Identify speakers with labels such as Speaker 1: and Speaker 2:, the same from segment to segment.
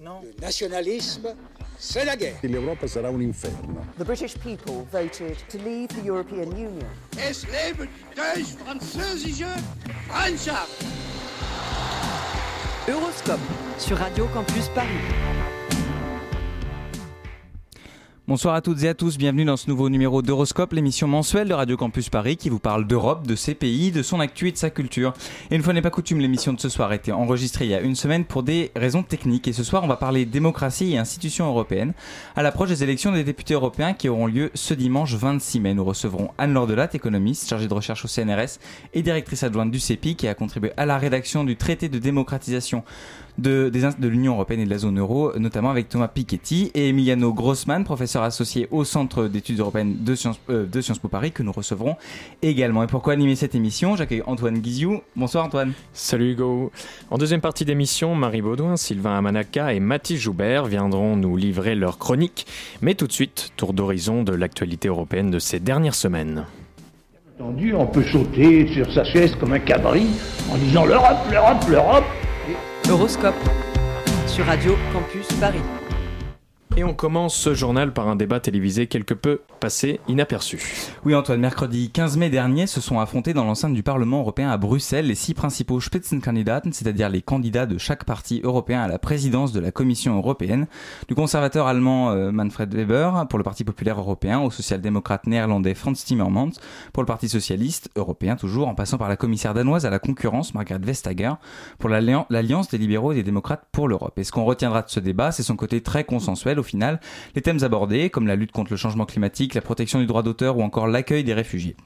Speaker 1: Le nationalisme, c'est la guerre.
Speaker 2: L'Europa sarà un inferno.
Speaker 3: The British people voted to leave the European Union.
Speaker 4: Es lebe die französische Freundschaft!
Speaker 5: Euroscope sur Radio Campus Paris.
Speaker 6: Bonsoir à toutes et à tous, bienvenue dans ce nouveau numéro d'Horoscope, l'émission mensuelle de Radio Campus Paris qui vous parle d'Europe, de ses pays, de son actu et de sa culture. Et une fois n'est pas coutume, l'émission de ce soir a été enregistrée il y a une semaine pour des raisons techniques. Et ce soir, on va parler démocratie et institutions européennes à l'approche des élections des députés européens qui auront lieu ce dimanche 26 mai. Nous recevrons Anne-Laure Delatte, économiste, chargée de recherche au CNRS et directrice adjointe du CEPI qui a contribué à la rédaction du traité de démocratisation de, des de l'Union européenne et de la zone euro, notamment avec Thomas Piketty et Emiliano Grossman, professeur associé au Centre d'études européennes de Sciences, euh, de Sciences Po Paris, que nous recevrons également. Et pourquoi animer cette émission J'accueille Antoine Guiziou. Bonsoir Antoine.
Speaker 7: Salut Hugo. En deuxième partie d'émission, Marie Baudouin, Sylvain Amanaka et Mathis Joubert viendront nous livrer leur chronique. Mais tout de suite, tour d'horizon de l'actualité européenne de ces dernières semaines.
Speaker 8: On peut sauter sur sa chaise comme un cabri en disant l'Europe, l'Europe, l'Europe.
Speaker 5: Euroscope sur Radio Campus Paris.
Speaker 7: Et on commence ce journal par un débat télévisé quelque peu passé inaperçu.
Speaker 6: Oui Antoine, mercredi 15 mai dernier se sont affrontés dans l'enceinte du Parlement européen à Bruxelles les six principaux Spitzenkandidaten, c'est-à-dire les candidats de chaque parti européen à la présidence de la Commission européenne, du conservateur allemand euh, Manfred Weber pour le Parti populaire européen, au social-démocrate néerlandais Franz Timmermans pour le Parti socialiste européen toujours, en passant par la commissaire danoise à la concurrence Margrethe Vestager pour l'Allian- l'Alliance des libéraux et des démocrates pour l'Europe. Et ce qu'on retiendra de ce débat, c'est son côté très consensuel au final, les thèmes abordés comme la lutte contre le changement climatique, la protection du droit d'auteur ou encore l'accueil des réfugiés.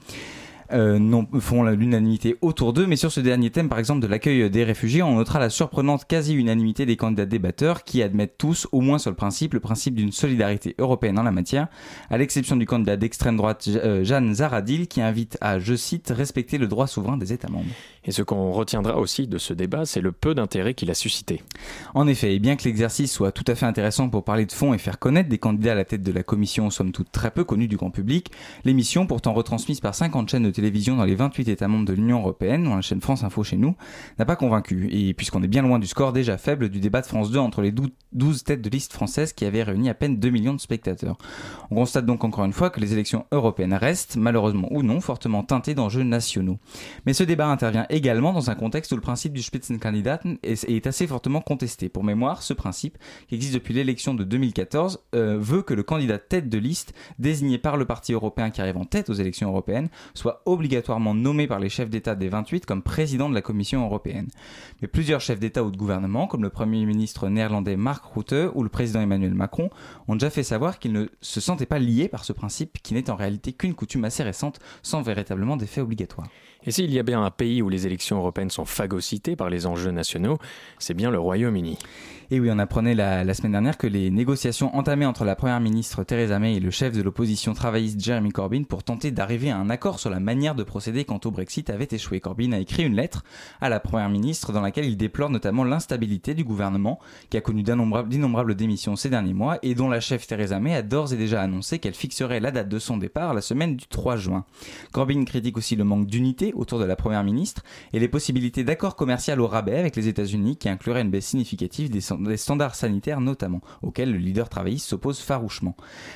Speaker 6: Euh, non, font l'unanimité autour d'eux, mais sur ce dernier thème, par exemple de l'accueil des réfugiés, on notera la surprenante quasi-unanimité des candidats débatteurs qui admettent tous, au moins sur le principe, le principe d'une solidarité européenne en la matière, à l'exception du candidat d'extrême droite euh, Jeanne Zaradil qui invite à, je cite, respecter le droit souverain des États membres.
Speaker 7: Et ce qu'on retiendra aussi de ce débat, c'est le peu d'intérêt qu'il a suscité.
Speaker 6: En effet, et bien que l'exercice soit tout à fait intéressant pour parler de fond et faire connaître des candidats à la tête de la commission, somme toute très peu connus du grand public, l'émission, pourtant retransmise par 50 chaînes de télévision dans les 28 États membres de l'Union Européenne, dont la chaîne France Info chez nous, n'a pas convaincu. Et puisqu'on est bien loin du score déjà faible du débat de France 2 entre les 12 12 têtes de liste françaises qui avaient réuni à peine 2 millions de spectateurs. On constate donc encore une fois que les élections européennes restent, malheureusement ou non, fortement teintées d'enjeux nationaux. Mais ce débat intervient également dans un contexte où le principe du Spitzenkandidaten est, est assez fortement contesté. Pour mémoire, ce principe, qui existe depuis l'élection de 2014, euh, veut que le candidat tête de liste, désigné par le parti européen qui arrive en tête aux élections européennes, soit obligatoirement nommé par les chefs d'État des 28 comme président de la Commission européenne. Mais plusieurs chefs d'État ou de gouvernement, comme le Premier ministre néerlandais Mark Rutte ou le président Emmanuel Macron, ont déjà fait savoir qu'ils ne se sentaient pas liés par ce principe qui n'est en réalité qu'une coutume assez récente sans véritablement d'effet obligatoire.
Speaker 7: Et s'il y a bien un pays où les élections européennes sont phagocytées par les enjeux nationaux, c'est bien le Royaume-Uni.
Speaker 6: Et oui, on apprenait la, semaine dernière que les négociations entamées entre la première ministre Theresa May et le chef de l'opposition travailliste Jeremy Corbyn pour tenter d'arriver à un accord sur la manière de procéder quant au Brexit avaient échoué. Corbyn a écrit une lettre à la première ministre dans laquelle il déplore notamment l'instabilité du gouvernement qui a connu d'innombrables d'innombrables démissions ces derniers mois et dont la chef Theresa May a d'ores et déjà annoncé qu'elle fixerait la date de son départ la semaine du 3 juin. Corbyn critique aussi le manque d'unité autour de la première ministre et les possibilités d'accord commercial au rabais avec les États-Unis qui inclurait une baisse significative des, des standards sanitaires notamment, auxquels le leader travailliste s'oppose farouchement.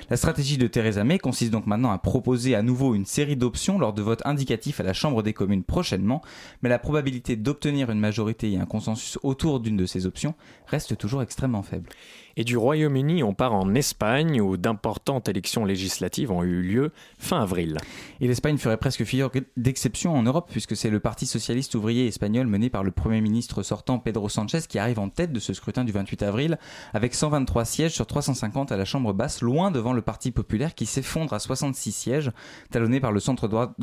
Speaker 6: La stratégie de Theresa May consiste donc maintenant à proposer à nouveau une série d'options lors de votes indicatifs à la Chambre des communes prochainement, mais la probabilité d'obtenir une majorité et un consensus autour d'une de ces options reste toujours extrêmement faible.
Speaker 7: Et du Royaume-Uni, on part en Espagne où d'importantes élections législatives ont eu lieu fin avril.
Speaker 6: Et l'Espagne ferait presque figure d'exception en Europe puisque c'est le Parti socialiste ouvrier espagnol mené par le Premier ministre sortant Pedro Sanchez qui arrive en tête de ce scrutin du 28 avril avec 123 sièges sur 350 à la Chambre basse, loin devant le Parti populaire qui s'effondre à 66 sièges, talonné par le centre droit,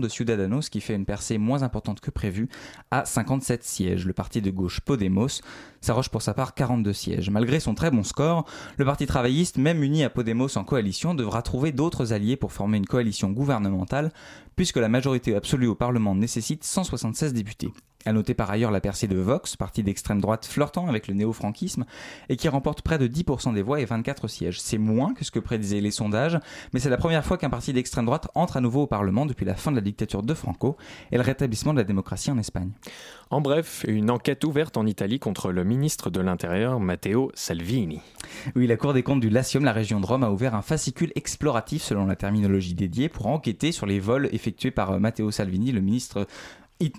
Speaker 6: de Ciudadanos qui fait une percée moins importante que prévu à 57 sièges. Le parti de gauche Podemos s'arroge pour sa part 42 sièges. Son très bon score, le Parti travailliste, même uni à Podemos en coalition, devra trouver d'autres alliés pour former une coalition gouvernementale, puisque la majorité absolue au Parlement nécessite 176 députés. À noter par ailleurs la percée de Vox, parti d'extrême droite flirtant avec le néo-franquisme, et qui remporte près de 10% des voix et 24 sièges. C'est moins que ce que prédisaient les sondages, mais c'est la première fois qu'un parti d'extrême droite entre à nouveau au Parlement depuis la fin de la dictature de Franco et le rétablissement de la démocratie en Espagne.
Speaker 9: En bref, une enquête ouverte en Italie contre le ministre de l'Intérieur, Matteo Salvini.
Speaker 6: Oui, la Cour des comptes du Latium, la région de Rome, a ouvert un fascicule exploratif selon la terminologie dédiée pour enquêter sur les vols effectués par Matteo Salvini, le ministre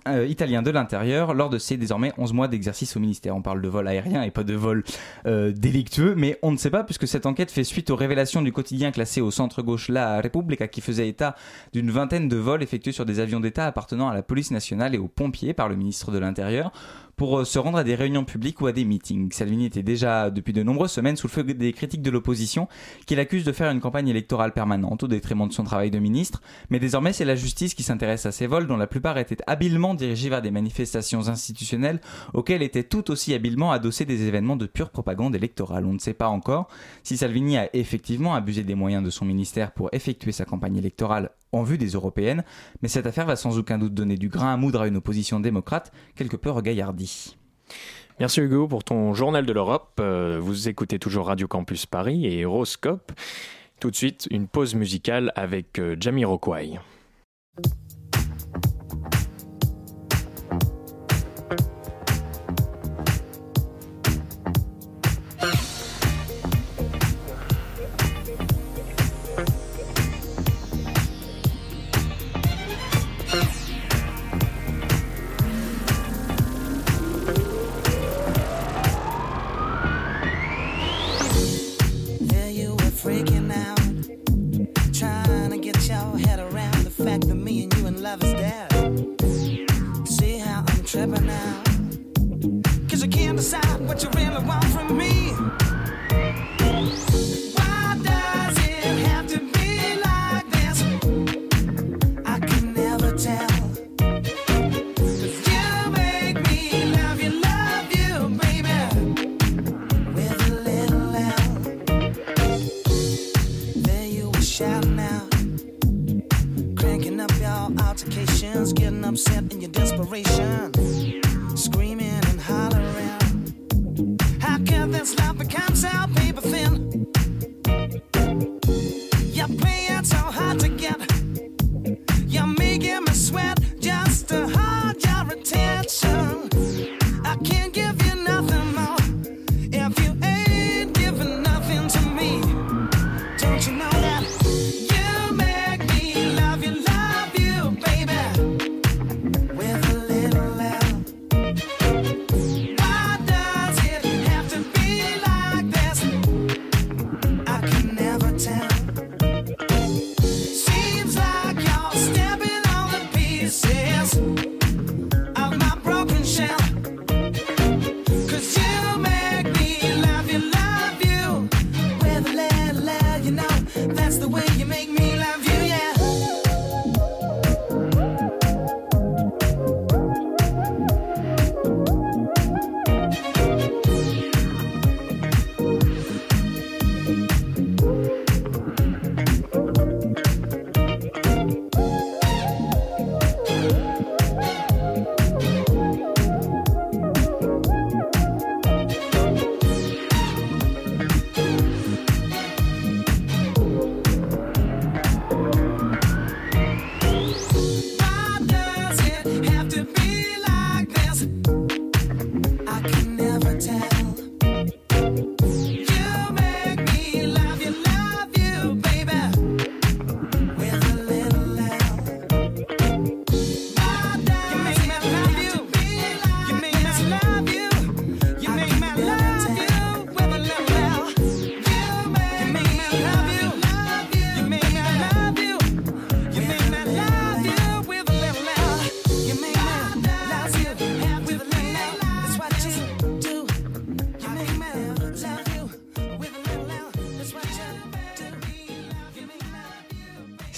Speaker 6: euh, italien de l'intérieur lors de ses désormais 11 mois d'exercice au ministère. On parle de vol aérien et pas de vol euh, délictueux, mais on ne sait pas puisque cette enquête fait suite aux révélations du quotidien classé au centre-gauche La Repubblica qui faisait état d'une vingtaine de vols effectués sur des avions d'État appartenant à la police nationale et aux pompiers par le ministre de l'Intérieur pour euh, se rendre à des réunions publiques ou à des meetings. Salvini était déjà depuis de nombreuses semaines sous le feu des critiques de l'opposition qui l'accuse de faire une campagne électorale permanente au détriment de son travail de ministre, mais désormais c'est la justice qui s'intéresse à ces vols dont la plupart étaient habilement dirigés vers des manifestations institutionnelles auxquelles étaient tout aussi habilement adossés des événements de pure propagande électorale. On ne sait pas encore si Salvini a effectivement abusé des moyens de son ministère pour effectuer sa campagne électorale en vue des européennes, mais cette affaire va sans aucun doute donner du grain à moudre à une opposition démocrate quelque peu regaillardie.
Speaker 9: Merci Hugo pour ton journal de l'Europe. Euh, vous écoutez toujours Radio Campus Paris et Euroscope. Tout de suite, une pause musicale avec euh, Jamiroquai.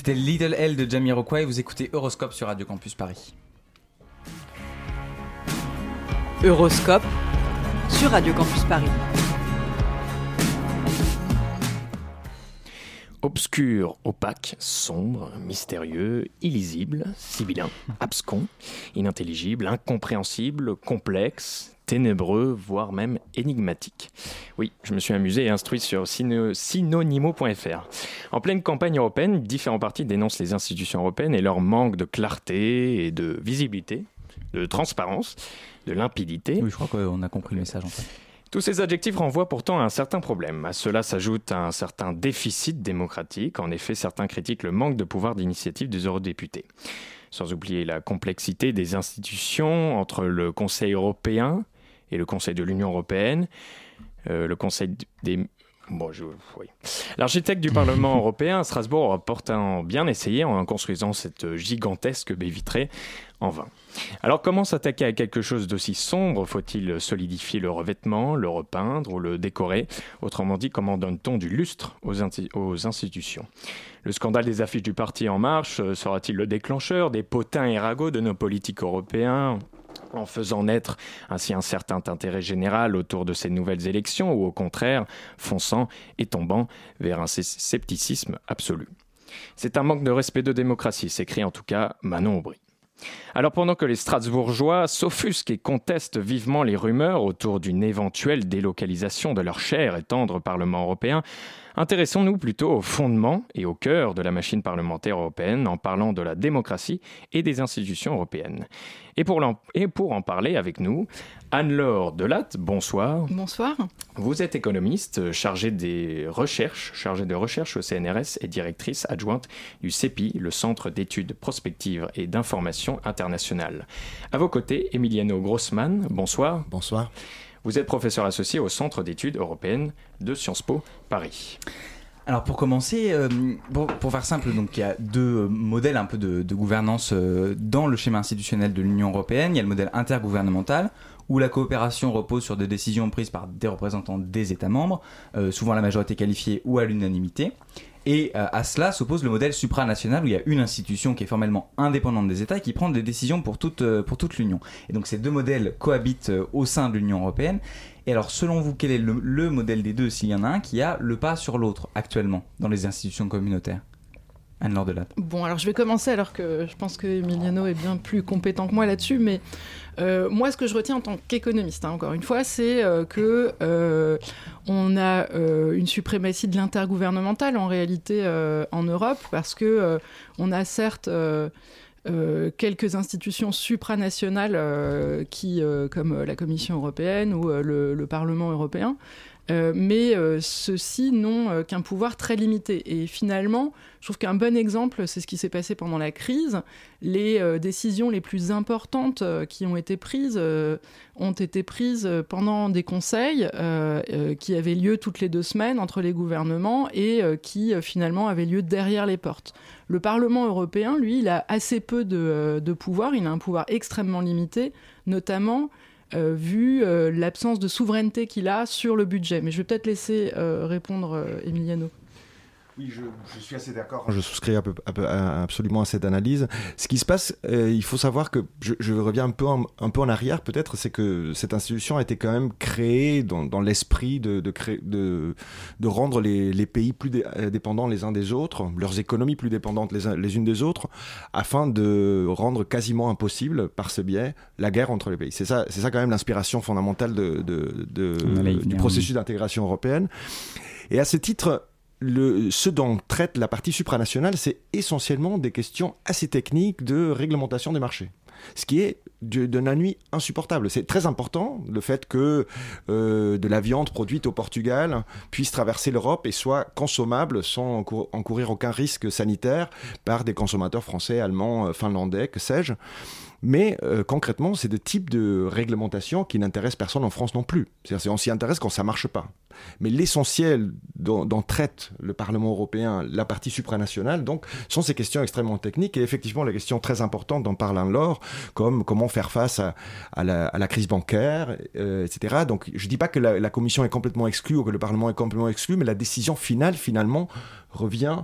Speaker 6: C'était Little L de Jamiroquai. Vous écoutez Euroscope sur Radio Campus Paris.
Speaker 5: Euroscope sur Radio Campus Paris.
Speaker 7: obscur, opaque, sombre, mystérieux, illisible, sibyllin, abscon, inintelligible, incompréhensible, complexe, ténébreux, voire même énigmatique. Oui, je me suis amusé et instruit sur synonymo.fr. En pleine campagne européenne, différents partis dénoncent les institutions européennes et leur manque de clarté et de visibilité, de transparence, de limpidité.
Speaker 6: Oui, je crois qu'on a compris le message en fait.
Speaker 7: Tous ces adjectifs renvoient pourtant à un certain problème. À cela s'ajoute un certain déficit démocratique. En effet, certains critiquent le manque de pouvoir d'initiative des eurodéputés. Sans oublier la complexité des institutions entre le Conseil européen, et le Conseil de l'Union européenne, euh, le Conseil des Bon, oui. L'architecte du Parlement européen à Strasbourg a pourtant bien essayé en construisant cette gigantesque baie vitrée en vain. Alors comment s'attaquer à quelque chose d'aussi sombre? Faut-il solidifier le revêtement, le repeindre ou le décorer? Autrement dit, comment donne-t-on du lustre aux, aux, institutions? Le scandale des affiches du parti En Marche euh, sera-t-il le déclencheur des potins et ragots de nos politiques européens? En faisant naître ainsi un certain intérêt général autour de ces nouvelles élections ou au contraire fonçant et tombant vers un scepticisme absolu. C'est un manque de respect de démocratie, s'écrit en tout cas Manon Aubry. Alors pendant que les Strasbourgeois s'offusquent et contestent vivement les rumeurs autour d'une éventuelle délocalisation de leur cher et tendre Parlement européen, Intéressons-nous plutôt au fondement et au cœur de la machine parlementaire européenne en parlant de la démocratie et des institutions européennes. Et pour, et pour en parler avec nous, Anne-Laure Delatte, bonsoir.
Speaker 2: Bonsoir.
Speaker 7: Vous êtes économiste chargée des recherches, chargée de recherche au CNRS et directrice adjointe du CEPI, le Centre d'études prospectives et d'information internationale. À vos côtés, Emiliano Grossman, bonsoir.
Speaker 10: Bonsoir.
Speaker 7: Vous êtes professeur associé au Centre d'études européennes de Sciences Po Paris.
Speaker 6: Alors pour commencer, euh, pour, faire simple, donc il y a deux euh, modèles un peu de, gouvernance euh, dans le schéma institutionnel de l'Union européenne. Il y a le modèle intergouvernemental où la coopération repose sur des décisions prises par des représentants des États membres, souvent à la majorité qualifiée ou à l'unanimité. Et euh, à cela s'oppose le modèle supranational où il y a une institution qui est formellement indépendante des États et qui prend des décisions pour toute, euh, l'Union. Et donc ces deux modèles cohabitent euh, au sein de l'Union européenne. Et alors selon vous, quel est le modèle des deux s'il y en a un qui a le pas sur l'autre actuellement dans les institutions communautaires? Anne-Laure.
Speaker 2: Bon, alors je vais commencer alors que je pense que Emiliano est bien plus compétent que moi là-dessus, mais euh, moi, ce que je retiens en tant qu'économiste, hein, encore une fois, c'est euh, que euh, on a une suprématie de l'intergouvernemental en réalité en Europe, parce que on a certes quelques institutions supranationales qui, comme la Commission européenne ou le, Parlement européen, euh, mais euh, ceux-ci n'ont euh, qu'un pouvoir très limité. Et finalement, je trouve qu'un bon exemple, c'est ce qui s'est passé pendant la crise. Les décisions les plus importantes qui ont été prises ont été prises pendant des conseils qui avaient lieu toutes les deux semaines entre les gouvernements et qui finalement avaient lieu derrière les portes. Le Parlement européen, lui, il a assez peu de, de pouvoir, il a un pouvoir extrêmement limité, notamment euh, vu euh, l'absence de souveraineté qu'il a sur le budget. Mais je vais peut-être laisser euh, répondre Emiliano.
Speaker 10: Oui, je, suis assez d'accord. Je souscris absolument à cette analyse. Ce qui se passe, il faut savoir que je, reviens un peu en, un peu en arrière, peut-être, c'est que cette institution a été quand même créée dans, l'esprit de, de, de, de, rendre les, les, pays plus dépendants les uns des autres, leurs économies plus dépendantes les, les unes des autres, afin de rendre quasiment impossible, par ce biais, la guerre entre les pays. C'est ça, c'est ça quand même l'inspiration fondamentale de, du processus d'intégration européenne. Et à ce titre, ce dont traite la partie supranationale, c'est essentiellement des questions assez techniques de réglementation des marchés. Ce qui est d'un nuit insupportable. C'est très important le fait que euh, de la viande produite au Portugal puisse traverser l'Europe et soit consommable sans encourir aucun risque sanitaire par des consommateurs français, allemands, finlandais, que sais-je. Mais euh, concrètement, c'est des types de réglementations qui n'intéressent personne en France non plus. C'est-à-dire on s'y intéresse quand ça marche pas. Mais l'essentiel dont, traite le Parlement européen, la partie supranationale, donc, sont ces questions extrêmement techniques et effectivement la question très importante dont parle Anne-Laure, comme comment faire face à, la, crise bancaire, euh, etc. Donc je ne dis pas que la Commission est complètement exclue ou que le Parlement est complètement exclu, mais la décision finale, finalement, revient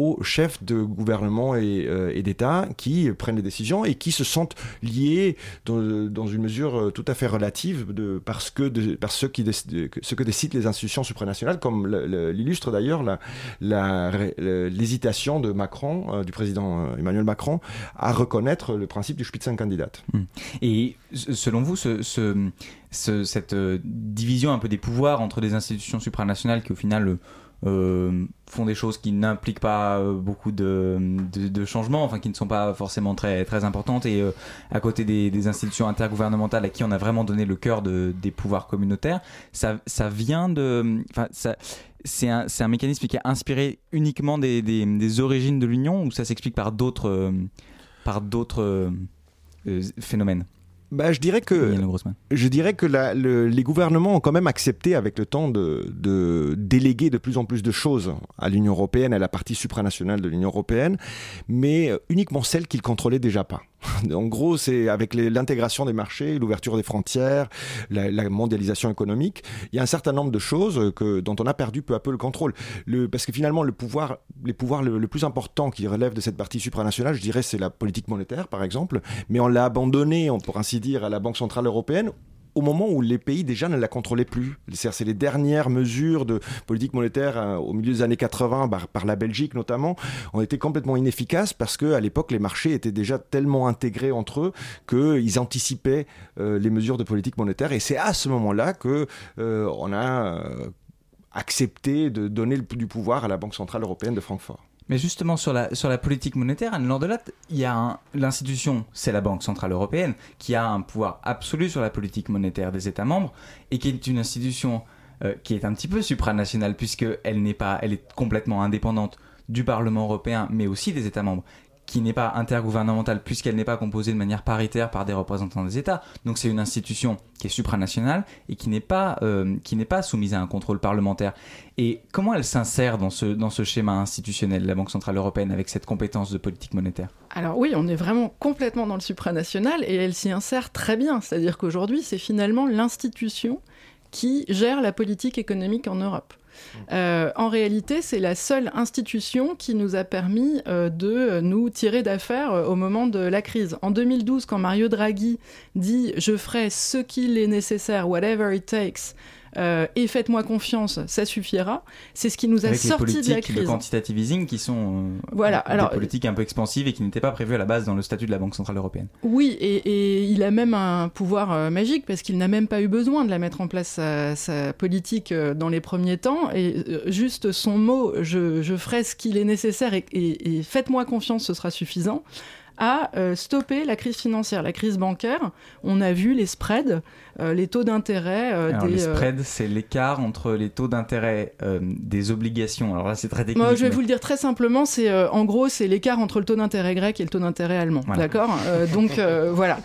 Speaker 10: aux chefs de gouvernement et, et d'État qui prennent les décisions et qui se sentent liés dans, une mesure tout à fait relative parce que par ce, qui, ce que décident les institutions supranationales, comme l'illustre d'ailleurs l'hésitation de Macron, du président Emmanuel Macron, à reconnaître le principe du Spitzenkandidat.
Speaker 6: Hmm. Et selon vous, ce, ce, cette division un peu des pouvoirs entre des institutions supranationales qui au final euh, font des choses qui n'impliquent pas euh, beaucoup de, changements, enfin qui ne sont pas forcément très, très importantes, et euh, à côté des, institutions intergouvernementales à qui on a vraiment donné le cœur de, des pouvoirs communautaires, ça, ça vient de... Enfin, ça, c'est un, un, mécanisme qui est inspiré uniquement des, des, des origines de l'Union, ou ça s'explique par d'autres par d'autres phénomènes?
Speaker 10: Bah, je dirais que, je dirais que la, les gouvernements ont quand même accepté avec le temps de, de, déléguer de plus en plus de choses à l'Union européenne, à la partie supranationale de l'Union européenne, mais uniquement celles qu'ils contrôlaient déjà pas. En gros, c'est avec l'intégration des marchés, l'ouverture des frontières, la, mondialisation économique, il y a un certain nombre de choses que, dont on a perdu peu à peu le contrôle. Le, parce que finalement, le pouvoir, les pouvoirs le, plus important qui relève de cette partie supranationale, je dirais, c'est la politique monétaire, par exemple, mais on l'a abandonné, on pourrait ainsi dire, à la Banque centrale européenne au moment où les pays déjà ne la contrôlaient plus. C'est les dernières mesures de politique monétaire euh, au milieu des années 80 par, la Belgique notamment ont été complètement inefficaces parce que à l'époque les marchés étaient déjà tellement intégrés entre eux qu'ils anticipaient euh, les mesures de politique monétaire et c'est à ce moment-là que euh, on a accepté de donner du pouvoir à la Banque centrale européenne de Francfort.
Speaker 6: Mais justement, sur la, sur la politique monétaire, Anne Lordelatte, il y a l'institution, c'est la Banque Centrale Européenne, qui a un pouvoir absolu sur la politique monétaire des États membres, et qui est une institution euh, qui est un petit peu supranationale, puisqu'elle n'est pas, elle est complètement indépendante du Parlement européen, mais aussi des États membres qui n'est pas intergouvernementale puisqu'elle n'est pas composée de manière paritaire par des représentants des États. Donc c'est une institution qui est supranationale et qui n'est pas, euh, qui n'est pas soumise à un contrôle parlementaire. Et comment elle s'insère dans ce, dans ce schéma institutionnel, la Banque Centrale Européenne, avec cette compétence de politique monétaire?
Speaker 2: Alors oui, on est vraiment complètement dans le supranational et elle s'y insère très bien. C'est-à-dire qu'aujourd'hui, c'est finalement l'institution qui gère la politique économique en Europe. Euh, en réalité, c'est la seule institution qui nous a permis euh, de nous tirer d'affaire euh, au moment de la crise. En 2012, quand Mario Draghi dit je ferai ce qu'il est nécessaire, whatever it takes, euh, et faites-moi confiance, ça suffira. C'est ce qui nous a sorti de la crise.
Speaker 6: Le quantitative easing qui sont euh,
Speaker 2: voilà, alors,
Speaker 6: des politiques un peu expansives et qui n'étaient pas prévues à la base dans le statut de la Banque Centrale Européenne.
Speaker 2: Oui, et, il a même un pouvoir euh, magique parce qu'il n'a même pas eu besoin de la mettre en place sa, politique dans les premiers temps. Et juste son mot, je, ferai ce qu'il est nécessaire et faites-moi confiance, ce sera suffisant à stopper la crise financière, la crise bancaire. On a vu les spreads, les taux d'intérêt.
Speaker 6: Euh, des, les spreads, c'est l'écart entre les taux d'intérêt des obligations. Alors là, c'est très technique.
Speaker 2: Moi, je vais vous le dire très simplement. C'est en gros, c'est l'écart entre le taux d'intérêt grec et le taux d'intérêt allemand. D'accord? donc voilà.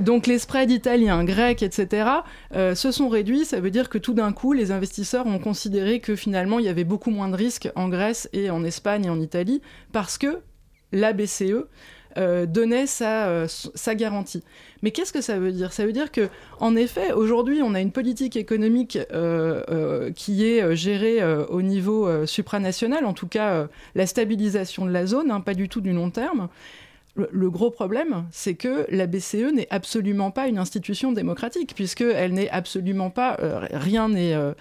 Speaker 2: donc les spreads italiens, grecs, etc. se sont réduits. Ça veut dire que tout d'un coup, les investisseurs ont considéré que finalement, il y avait beaucoup moins de risques en Grèce et en Espagne et en Italie parce que la BCE euh, donnait euh, sa, garantie. Mais qu'est-ce que ça veut dire? Ça veut dire que, en effet, aujourd'hui, on a une politique économique euh, qui est gérée au niveau supranational, en tout cas la stabilisation de la zone, hein, pas du tout du long terme. Le, gros problème, c'est que la BCE n'est absolument pas une institution démocratique, puisqu'elle n'est absolument pas. Euh, rien n'est euh,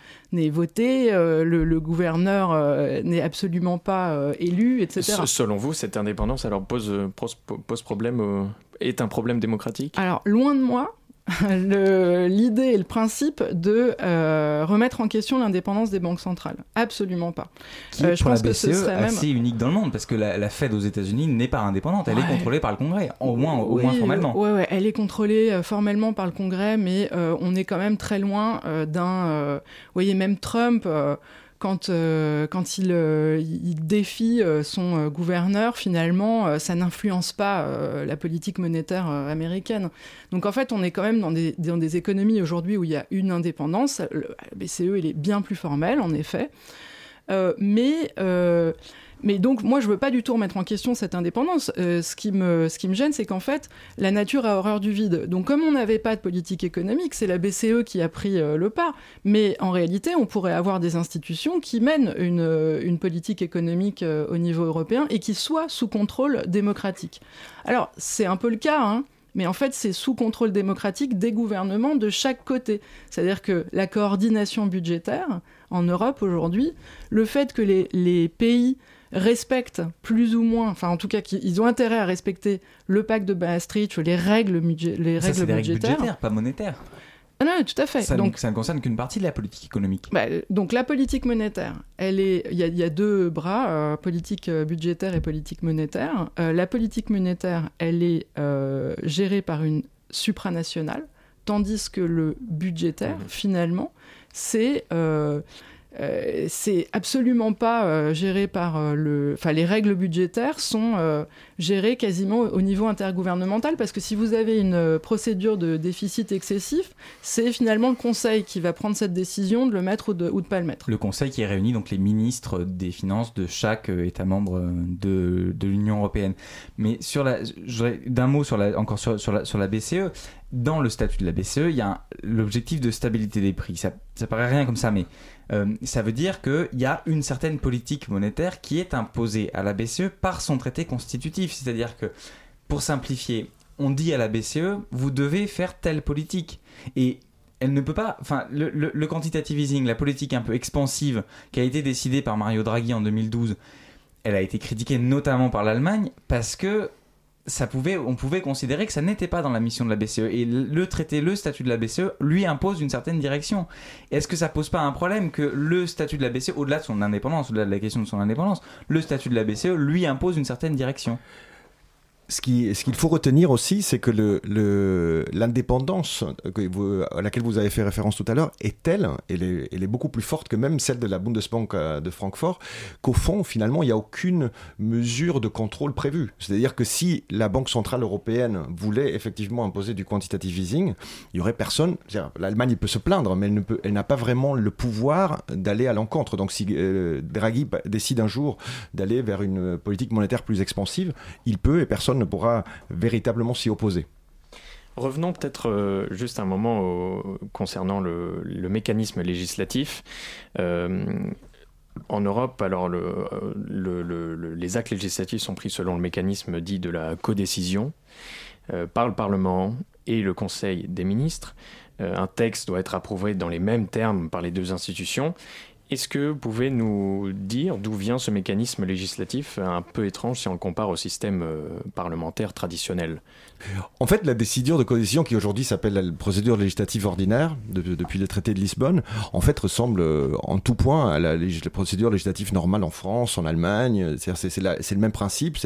Speaker 2: voté, euh, le, gouverneur n'est absolument pas élu, etc.
Speaker 7: Selon vous, cette indépendance alors pose, pose, pose problème, est un problème démocratique?
Speaker 2: Alors, loin de moi, l'idée et le principe de euh, remettre en question l'indépendance des banques centrales. Absolument pas.
Speaker 6: Qui euh, je pense que ce e serait assez unique dans le monde parce que la, Fed aux États-Unis n'est pas indépendante, elle est contrôlée par le Congrès, au moins, au moins formellement.
Speaker 2: Ouais, ouais, elle est contrôlée euh, formellement par le Congrès, mais on est quand même très loin d'un. vous voyez, même Trump quand, euh, quand il, euh, défie euh, son gouverneur, finalement, ça n'influence pas la politique monétaire américaine. Donc en fait, on est quand même dans des, dans des économies aujourd'hui où il y a une indépendance. Le, la BCE, il est bien plus formelle, en effet. mais mais donc, moi, je veux pas du tout remettre en question cette indépendance. Euh, ce, qui me, ce qui me gêne, c'est qu'en fait, la nature a horreur du vide. Donc, comme on n'avait pas de politique économique, c'est la BCE qui a pris euh, le pas. Mais en réalité, on pourrait avoir des institutions qui mènent une, euh, une politique économique au niveau européen et qui soient sous contrôle démocratique. Alors, c'est un peu le cas, hein, mais en fait, c'est sous contrôle démocratique des gouvernements de chaque côté. C'est-à-dire que la coordination budgétaire en Europe aujourd'hui, le fait que les, les pays respectent plus ou moins, enfin en tout cas qu'ils ont intérêt à respecter le pacte de Maastricht, les règles, les
Speaker 6: ça,
Speaker 2: règles
Speaker 6: des
Speaker 2: budgétaires.
Speaker 6: Règles budgétaires, pas monétaires.
Speaker 2: Ah non, tout à fait.
Speaker 6: Ça,
Speaker 2: donc,
Speaker 6: ça ne concerne qu'une partie de la politique économique.
Speaker 2: Bah, donc la politique monétaire, elle est, il y, y, a deux bras, euh, politique budgétaire et politique monétaire. Euh, la politique monétaire, elle est euh, gérée par une supranationale, tandis que le budgétaire, mmh. finalement, c'est euh, c'est absolument pas euh, géré par euh, le. Enfin, les règles budgétaires sont gérées quasiment au niveau intergouvernemental parce que si vous avez une procédure de déficit excessif, c'est finalement le Conseil qui va prendre cette décision de le mettre ou de, ou pas le mettre.
Speaker 6: Le Conseil qui réunit donc les ministres des finances de chaque État membre de, l'Union européenne. Mais sur la, d'un mot sur la, encore sur, sur la BCE, dans le statut de la BCE, il y a l'objectif de stabilité des prix. Ça, ça paraît rien comme ça, mais euh, ça veut dire qu'il y a une certaine politique monétaire qui est imposée à la BCE par son traité constitutif. C'est-à-dire que, pour simplifier, on dit à la BCE, vous devez faire telle politique. Et elle ne peut pas. Enfin, le, quantitative easing, la politique un peu expansive qui a été décidée par Mario Draghi en 2012, elle a été critiquée notamment par l'Allemagne parce que ça pouvait, on pouvait considérer que ça n'était pas dans la mission de la BCE. Et le traité, le statut de la BCE, lui impose une certaine direction. Est-ce que ça pose pas un problème que le statut de la BCE, au-delà de son indépendance, au-delà de la question de son indépendance, le statut de la BCE lui impose une certaine direction?
Speaker 10: Ce qu'il faut retenir aussi, c'est que l'indépendance à laquelle vous avez fait référence tout à l'heure est telle, elle est, elle est, beaucoup plus forte que même celle de la Bundesbank de Francfort, qu'au fond, finalement, il n'y a aucune mesure de contrôle prévue. C'est-à-dire que si la Banque Centrale Européenne voulait effectivement imposer du quantitative easing, il y aurait personne. L'Allemagne peut se plaindre, mais elle n'a pas vraiment le pouvoir d'aller à l'encontre. Donc si euh, Draghi décide un jour d'aller vers une politique monétaire plus expansive, il peut et personne ne pourra véritablement s'y opposer.
Speaker 7: Revenons peut-être euh, juste un moment concernant le, mécanisme législatif. Euh, en Europe, alors le, le, les actes législatifs sont pris selon le mécanisme dit de la codécision euh, par le Parlement et le Conseil des ministres. Euh, un texte doit être approuvé dans les mêmes termes par les deux institutions est-ce que vous pouvez nous dire d'où vient ce mécanisme législatif un peu étrange si on le compare au système euh, parlementaire traditionnel?
Speaker 10: En fait, la décision de codécision qui aujourd'hui s'appelle la procédure législative ordinaire de, depuis le traité de Lisbonne, en fait ressemble euh, en tout point à la, procédure législative normale en France, en Allemagne. C'est le même principe,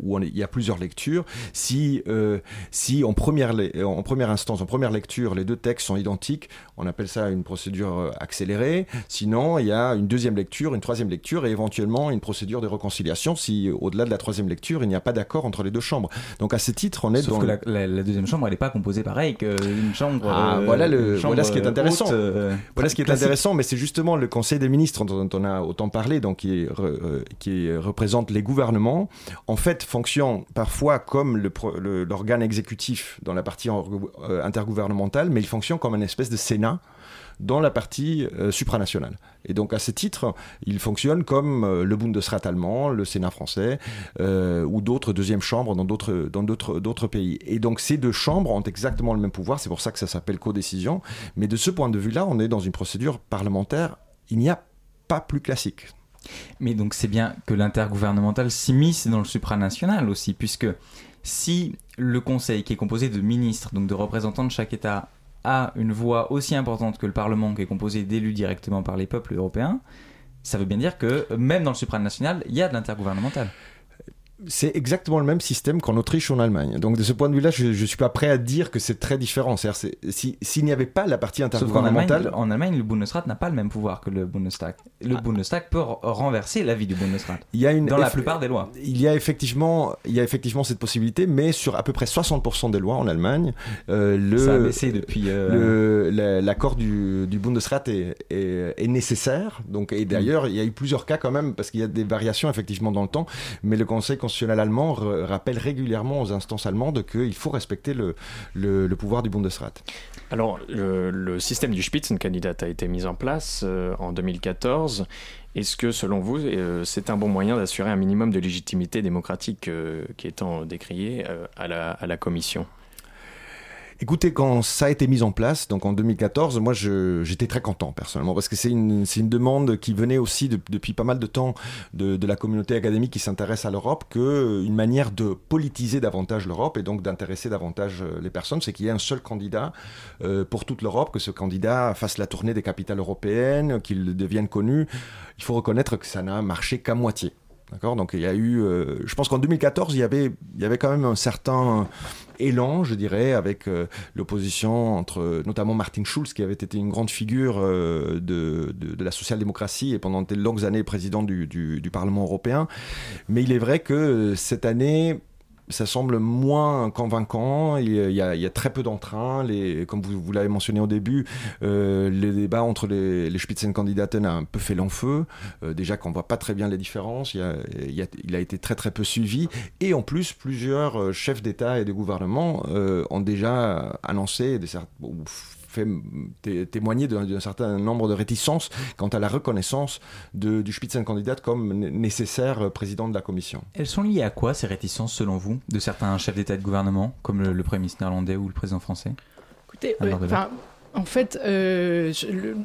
Speaker 10: où il y a plusieurs lectures. Si, euh, si en, première, en première instance, en première lecture, les deux textes sont identiques, on appelle ça une procédure euh, accélérée. Sinon, il y a une deuxième lecture, une troisième lecture et éventuellement une procédure de réconciliation si au-delà de la troisième lecture, il n'y a pas d'accord entre les deux chambres. Donc à ce titre, on est
Speaker 6: Sauf que la, la, la, deuxième chambre, elle n'est pas composée pareil qu'une chambre.
Speaker 10: Ah,
Speaker 6: euh,
Speaker 10: voilà, le,
Speaker 6: chambre
Speaker 10: voilà ce qui est intéressant.
Speaker 6: Haute, euh,
Speaker 10: voilà ce qui est
Speaker 6: classique.
Speaker 10: intéressant, mais c'est justement le Conseil des ministres dont on a autant parlé, donc qui, est, euh, qui représente les gouvernements, en fait fonctionne parfois comme l'organe exécutif dans la partie euh, intergouvernementale, mais il fonctionne comme une espèce de Sénat dans la partie euh, supranationale. Et donc à ce titre, il fonctionne comme euh, le Bundesrat allemand, le Sénat français euh, ou d'autres deuxièmes chambres dans d'autres dans d'autres d'autres pays. Et donc ces deux chambres ont exactement le même pouvoir, c'est pour ça que ça s'appelle codécision. Mais de ce point de vue-là, on est dans une procédure parlementaire. Il n'y a pas plus classique.
Speaker 6: Mais donc c'est bien que l'intergouvernemental s'immisce dans le supranational aussi, puisque si le Conseil, qui est composé de ministres, donc de représentants de chaque État, a une voix aussi importante que le Parlement, qui est composé d'élus directement par les peuples européens, ça veut bien dire que même dans le supranational, il y a de l'intergouvernemental.
Speaker 10: C'est exactement le même système qu'en Autriche ou en Allemagne. Donc de ce point de vue-là, je ne suis pas prêt à dire que c'est très différent. C'est-à-dire, s'il n'y avait pas la partie intergouvernementale...
Speaker 6: En, en Allemagne, le Bundesrat n'a pas le même pouvoir que le Bundestag. Le ah. Bundestag peut renverser l'avis du Bundesrat. Il y a une, dans la plupart des lois.
Speaker 10: Il y, a effectivement, il y a effectivement cette possibilité, mais sur à peu près 60% des lois en Allemagne,
Speaker 6: euh, le, Ça a baissé depuis...
Speaker 10: Euh... L'accord du, du, Bundesrat est, est, est, nécessaire. Donc, et d'ailleurs, il y a eu plusieurs cas quand même, parce qu'il y a des variations effectivement dans le temps, mais le Conseil constitutionnel allemand rappelle régulièrement aux instances allemandes qu'il faut respecter le, le, pouvoir du Bundesrat.
Speaker 7: Alors, le, système du Spitzenkandidat a été mis en place euh, en 2014. Est-ce que, selon vous, euh, c'est un bon moyen d'assurer un minimum de légitimité démocratique euh, qui étant décrié à la, à la Commission?
Speaker 10: Écoutez, quand ça a été mis en place, donc en 2014, moi j'étais très content personnellement parce que c'est une, une, demande qui venait aussi depuis pas mal de temps de, de la communauté académique qui s'intéresse à l'Europe, qu'une manière de politiser davantage l'Europe et donc d'intéresser davantage euh, les personnes, c'est qu'il y ait un seul candidat euh, pour toute l'Europe, que ce candidat fasse la tournée des capitales européennes, qu'il devienne connu. Il faut reconnaître que ça n'a marché qu'à moitié. D'accord? Donc il y a eu, euh, je pense qu'en 2014, il y, avait, il y avait quand même un certain élan, je dirais, avec euh, l'opposition entre notamment Martin Schulz, qui avait été une grande figure euh, de, de, la social-démocratie et pendant de longues années président du, du, du Parlement européen. Mais il est vrai que cette année, ça semble moins convaincant. Il y a, il y a très peu d'entrain. Comme vous, l'avez mentionné au début, euh, les débats entre les, les Spitzenkandidaten a un peu fait l'enfeu. Euh, déjà qu'on voit pas très bien les différences. Il, y a, il, a, été très très peu suivi. Et en plus, plusieurs euh, chefs d'État et de gouvernement euh, ont déjà annoncé des, fait témoigner d'un certain nombre de réticences quant à la reconnaissance de, du Spitzenkandidat comme nécessaire président de la Commission.
Speaker 6: Elles sont liées à quoi ces réticences selon vous de certains chefs d'État et de gouvernement comme le, Premier ministre néerlandais ou le président français?
Speaker 2: Écoutez, en fait, euh, le,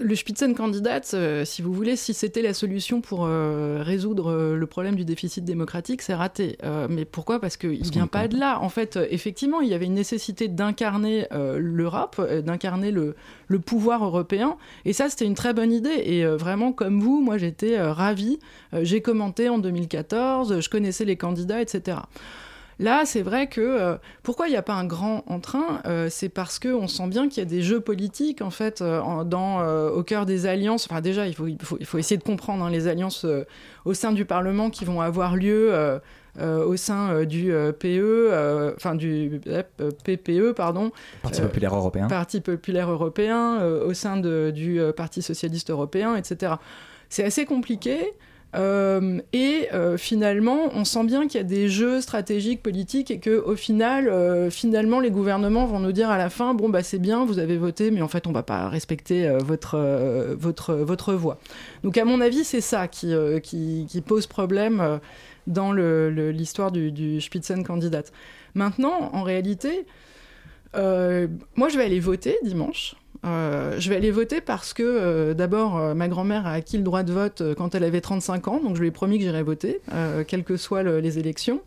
Speaker 2: le Spitzenkandidat, euh, si vous voulez, si c'était la solution pour euh, résoudre euh, le problème du déficit démocratique, c'est raté. mais pourquoi? Parce qu'il ne vient pas de là. En fait, effectivement, il y avait une nécessité d'incarner l'Europe, d'incarner le, le, pouvoir européen. Et ça, c'était une très bonne idée. Et vraiment, comme vous, moi, j'étais ravie. J'ai commenté en 2014, je connaissais les candidats, etc. Là, c'est vrai que euh, pourquoi il n'y a pas un grand entrain euh, C'est parce qu'on sent bien qu'il y a des jeux politiques en fait euh, dans, au cœur des alliances. Enfin, déjà, il faut, il faut, il faut essayer de comprendre hein, les alliances au sein du Parlement qui vont avoir lieu. au sein du PE, enfin du PPE, pardon.
Speaker 6: Parti populaire européen.
Speaker 2: Parti populaire européen, au sein de, du Parti socialiste européen, etc. C'est assez compliqué. Euh, et euh, finalement, on sent bien qu'il y a des jeux stratégiques, politiques, et que au final, euh, finalement, les gouvernements vont nous dire à la fin, bon bah c'est bien, vous avez voté, mais en fait, on va pas respecter votre votre votre voix. Donc, à mon avis, c'est ça qui, qui, pose problème dans l'histoire du, du Spitzenkandidat. Maintenant, en réalité, moi, je vais aller voter dimanche. Euh, je vais aller voter parce que euh, d'abord, euh, ma grand-mère a acquis le droit de vote quand elle avait 35 ans, donc je lui ai promis que j'irais voter, quelles que soient les élections.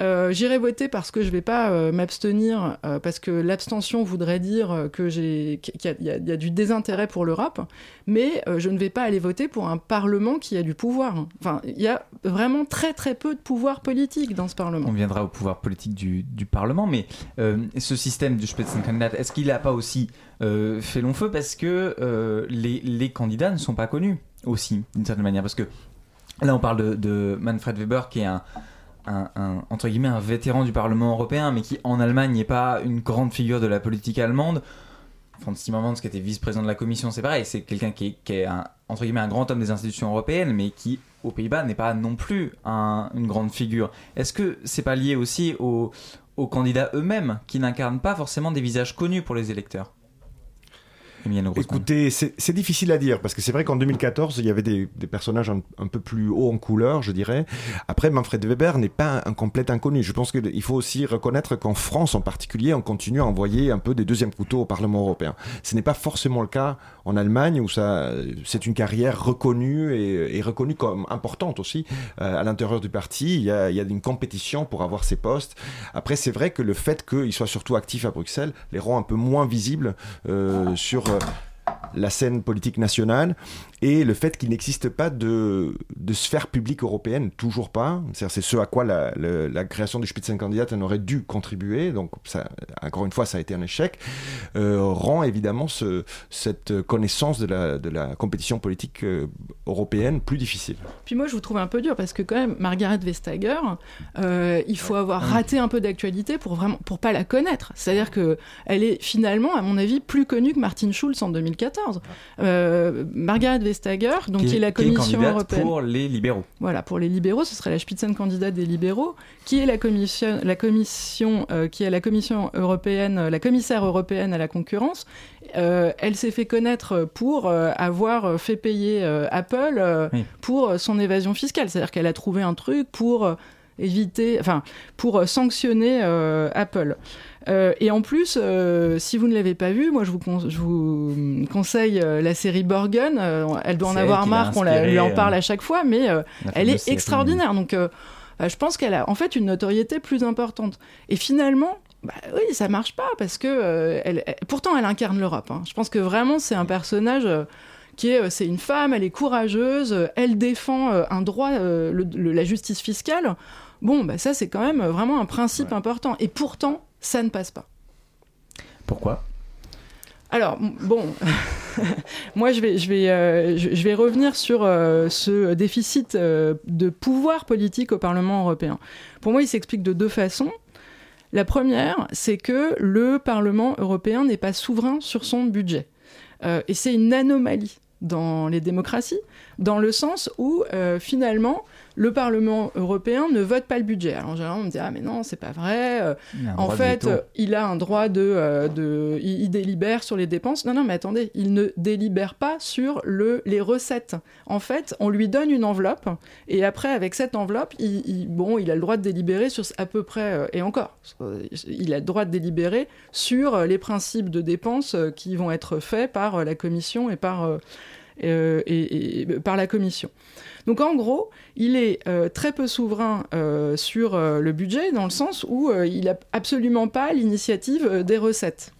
Speaker 2: Euh, j'irai voter parce que je vais pas euh, m'abstenir, euh, parce que l'abstention voudrait dire que j'ai qu'il y, a du désintérêt pour l'Europe, mais je ne vais pas aller voter pour un Parlement qui a du pouvoir. Enfin, il y a vraiment très très peu de pouvoir politique dans ce Parlement.
Speaker 6: On viendra au pouvoir politique du, Parlement, mais ce système du Spitzenkandidat, est-ce qu'il n'a pas aussi fait long feu parce que les, candidats ne sont pas connus aussi, d'une certaine manière? Parce que là, on parle de Manfred Weber, qui est un un, entre guillemets un vétéran du Parlement européen, mais qui en Allemagne n'est pas une grande figure de la politique allemande. Franz Timmermans, qui était vice-président de la Commission, c'est pareil, c'est quelqu'un qui est, un, entre guillemets un grand homme des institutions européennes, mais qui aux Pays-Bas n'est pas non plus une grande figure. Est-ce que c'est pas lié aussi aux candidats eux-mêmes, qui n'incarnent pas forcément des visages connus pour les électeurs?
Speaker 10: Écoutez, c'est difficile à dire parce que c'est vrai qu'en 2014, il y avait des, personnages un, peu plus haut en couleur, je dirais. Après, Manfred Weber n'est pas un, complet inconnu. Je pense qu'il faut aussi reconnaître qu'en France en particulier, on continue à envoyer un peu des deuxièmes couteaux au Parlement européen. Ce n'est pas forcément le cas en Allemagne où c'est une carrière reconnue et, reconnue comme importante aussi euh, à l'intérieur du parti. Il y, a, il y a une compétition pour avoir ces postes. Après, c'est vrai que le fait qu'il soit surtout actif à Bruxelles les rend un peu moins visibles euh, sur la scène politique nationale et le fait qu'il n'existe pas de, de, sphère publique européenne, toujours pas. C'est ce à quoi la, la, création du Spitzenkandidat aurait dû contribuer, donc encore une fois ça a été un échec, euh, rend évidemment ce, cette connaissance de la, de la compétition politique euh, européenne plus difficile.
Speaker 2: Puis moi je vous trouve un peu dur parce que quand même Margaret Vestager, euh, il faut avoir raté un peu d'actualité pour vraiment pour pas la connaître. C'est-à-dire que elle est finalement à mon avis plus connue que Martin Schulz en 2014. Margaret Vestager, donc qui, est la Commission européenne.
Speaker 6: Pour les libéraux.
Speaker 2: Voilà, pour les libéraux, ce serait la Spitzenkandidat des libéraux, qui est la commission, la commission euh, qui est la Commission européenne, la commissaire européenne à la concurrence. Euh, elle s'est fait connaître pour euh, avoir fait payer Apple pour son évasion fiscale. C'est-à-dire qu'elle a trouvé un truc pour éviter, enfin, pour sanctionner Apple. Euh, et en plus, euh, si vous ne l'avez pas vu, moi je vous, je vous conseille euh, la série Borgen. elle doit en avoir marre qu'on lui en parle à chaque fois, mais elle est extraordinaire. Donc je pense qu'elle a en fait une notoriété plus importante. Et finalement, bah, oui, ça marche pas parce que elle, pourtant elle incarne l'Europe. Hein. Je pense que vraiment c'est un personnage qui est, c'est une femme, elle est courageuse, elle défend un droit, la justice fiscale. Bon, bah ça c'est quand même vraiment un principe important. Et pourtant, ça ne passe pas.
Speaker 6: Pourquoi?
Speaker 2: Alors, bon, moi je vais, je, vais, euh, je, vais revenir sur euh, ce déficit euh, de pouvoir politique au Parlement européen. Pour moi, il s'explique de deux façons. La première, c'est que le Parlement européen n'est pas souverain sur son budget. et c'est une anomalie dans les démocraties, dans le sens où finalement, le Parlement européen ne vote pas le budget. Alors en général, on me dit ah mais non, c'est pas vrai. Euh, en fait, il a un droit de, euh, de il, délibère sur les dépenses. Non non, mais attendez, il ne délibère pas sur le les recettes. En fait, on lui donne une enveloppe et après avec cette enveloppe, il, bon, il a le droit de délibérer sur à peu près euh, et encore, il a le droit de délibérer sur les principes de dépenses qui vont être faits par la Commission et par et, par la Commission. Donc en gros, il est euh, très peu souverain euh, sur euh, le budget dans le sens où il n'a absolument pas l'initiative des recettes.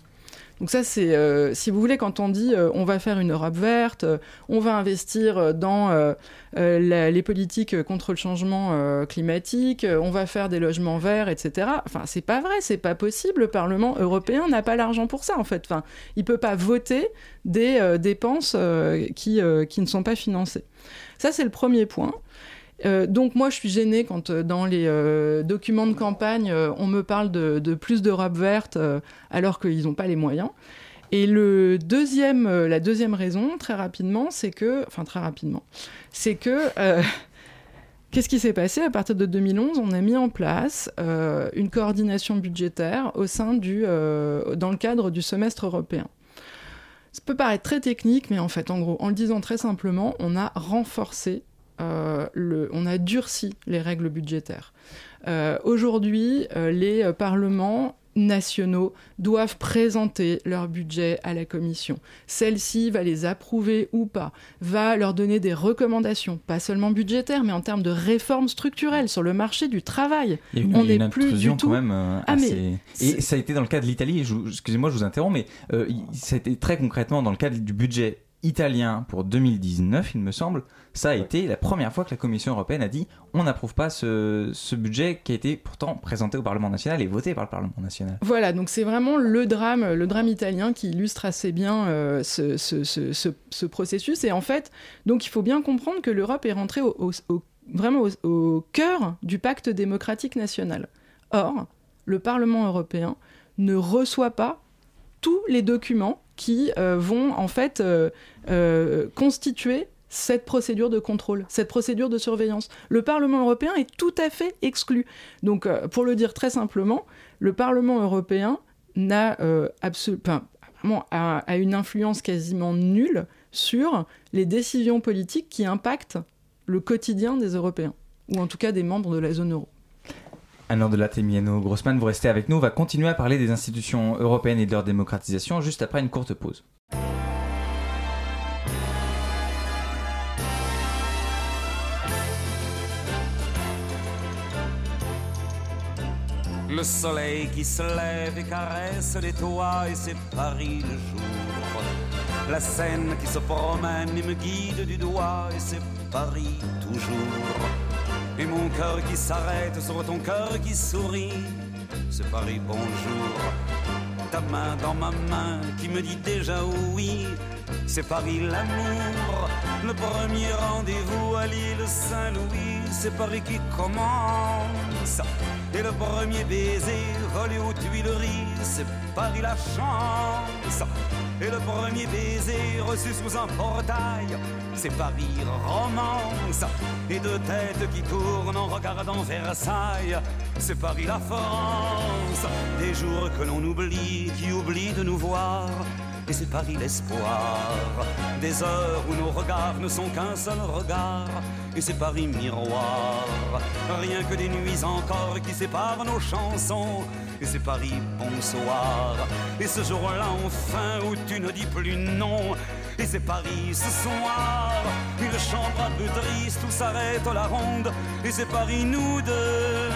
Speaker 2: Donc ça, c'est, si vous voulez, quand on dit on va faire une Europe verte, on va investir dans les politiques contre le changement climatique, on va faire des logements verts, etc. Enfin, c'est pas vrai, c'est pas possible. Le Parlement européen n'a pas l'argent pour ça, en fait. Enfin, il peut pas voter des dépenses qui, qui ne sont pas financées. Ça, c'est le premier point. Euh, donc moi, je suis gênée quand euh, dans les euh, documents de campagne, on me parle de, plus d'Europe verte alors qu'ils n'ont pas les moyens. Et le deuxième, la deuxième raison, très rapidement, c'est que, enfin très rapidement, c'est que Qu'est-ce qui s'est passé À partir de 2011, on a mis en place une coordination budgétaire au sein du, dans le cadre du semestre européen. Ça peut paraître très technique, mais en fait, en gros, en le disant très simplement, on a renforcé, euh, le, on a durci les règles budgétaires. Euh, aujourd'hui, euh, les parlements nationaux doivent présenter leur budget à la Commission. Celle-ci va les approuver ou pas, va leur donner des recommandations, pas seulement budgétaires, mais en termes de réformes structurelles sur le marché du travail.
Speaker 6: on n'est plus du tout. Quand même, euh, ah, Et ça a été dans le cas de l'Italie, excusez-moi, je vous interromps, mais euh, ça a été très concrètement dans le cadre du budget italien pour 2019, il me semble, ça a été la première fois que la Commission européenne a dit on n'approuve pas ce, budget qui a été pourtant présenté au Parlement national et voté par le Parlement national.
Speaker 2: Voilà, donc c'est vraiment le drame, le drame italien qui illustre assez bien euh, ce, processus. Et en fait, donc il faut bien comprendre que l'Europe est rentrée vraiment au cœur du pacte démocratique national. Or, le Parlement européen ne reçoit pas tous les documents qui euh, vont en fait euh, euh, constituer cette procédure de contrôle, cette procédure de surveillance. Le Parlement européen est tout à fait exclu. Donc, pour le dire très simplement, le Parlement européen n'a absolument, a, une influence quasiment nulle sur les décisions politiques qui impactent le quotidien des Européens, ou en tout cas des membres de la zone euro.
Speaker 6: Anne de Latemiano Grossman, vous restez avec nous. On va continuer à parler des institutions européennes et de leur démocratisation juste après une courte pause.
Speaker 11: Le soleil qui se lève et caresse les toits et c'est Paris le jour. La scène qui se promène et me guide du doigt, et c'est Paris toujours. Et mon cœur qui s'arrête sur ton cœur qui sourit, c'est Paris bonjour. Ta main dans ma main qui me dit déjà oui, c'est Paris l'amour. Le premier rendez-vous à l'île Saint-Louis, c'est Paris qui commence. Et le premier baiser volé aux Tuileries, c'est Paris la chance. Et le premier baiser reçu sous un portail, c'est Paris romance. Et deux têtes qui tournent en regardant Versailles, c'est Paris la France. Des jours que l'on oublie, qui oublient de nous voir. Et c'est Paris l'espoir, des heures où nos regards ne sont qu'un seul regard. Et c'est Paris miroir, rien que des nuits encore qui séparent nos chansons et c'est Paris bonsoir. Et ce jour-là enfin où tu ne dis plus non, et c'est Paris ce soir. Une chambre un peu triste où s'arrête la ronde, et c'est Paris nous deux.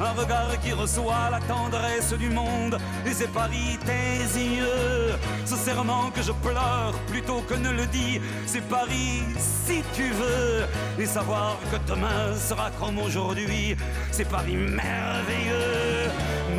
Speaker 11: Un regard qui reçoit la tendresse du monde, et c'est Paris tes yeux. Ce serment que je pleure plutôt que ne le dis, c'est Paris si tu veux. Et savoir que demain sera comme aujourd'hui, c'est Paris merveilleux.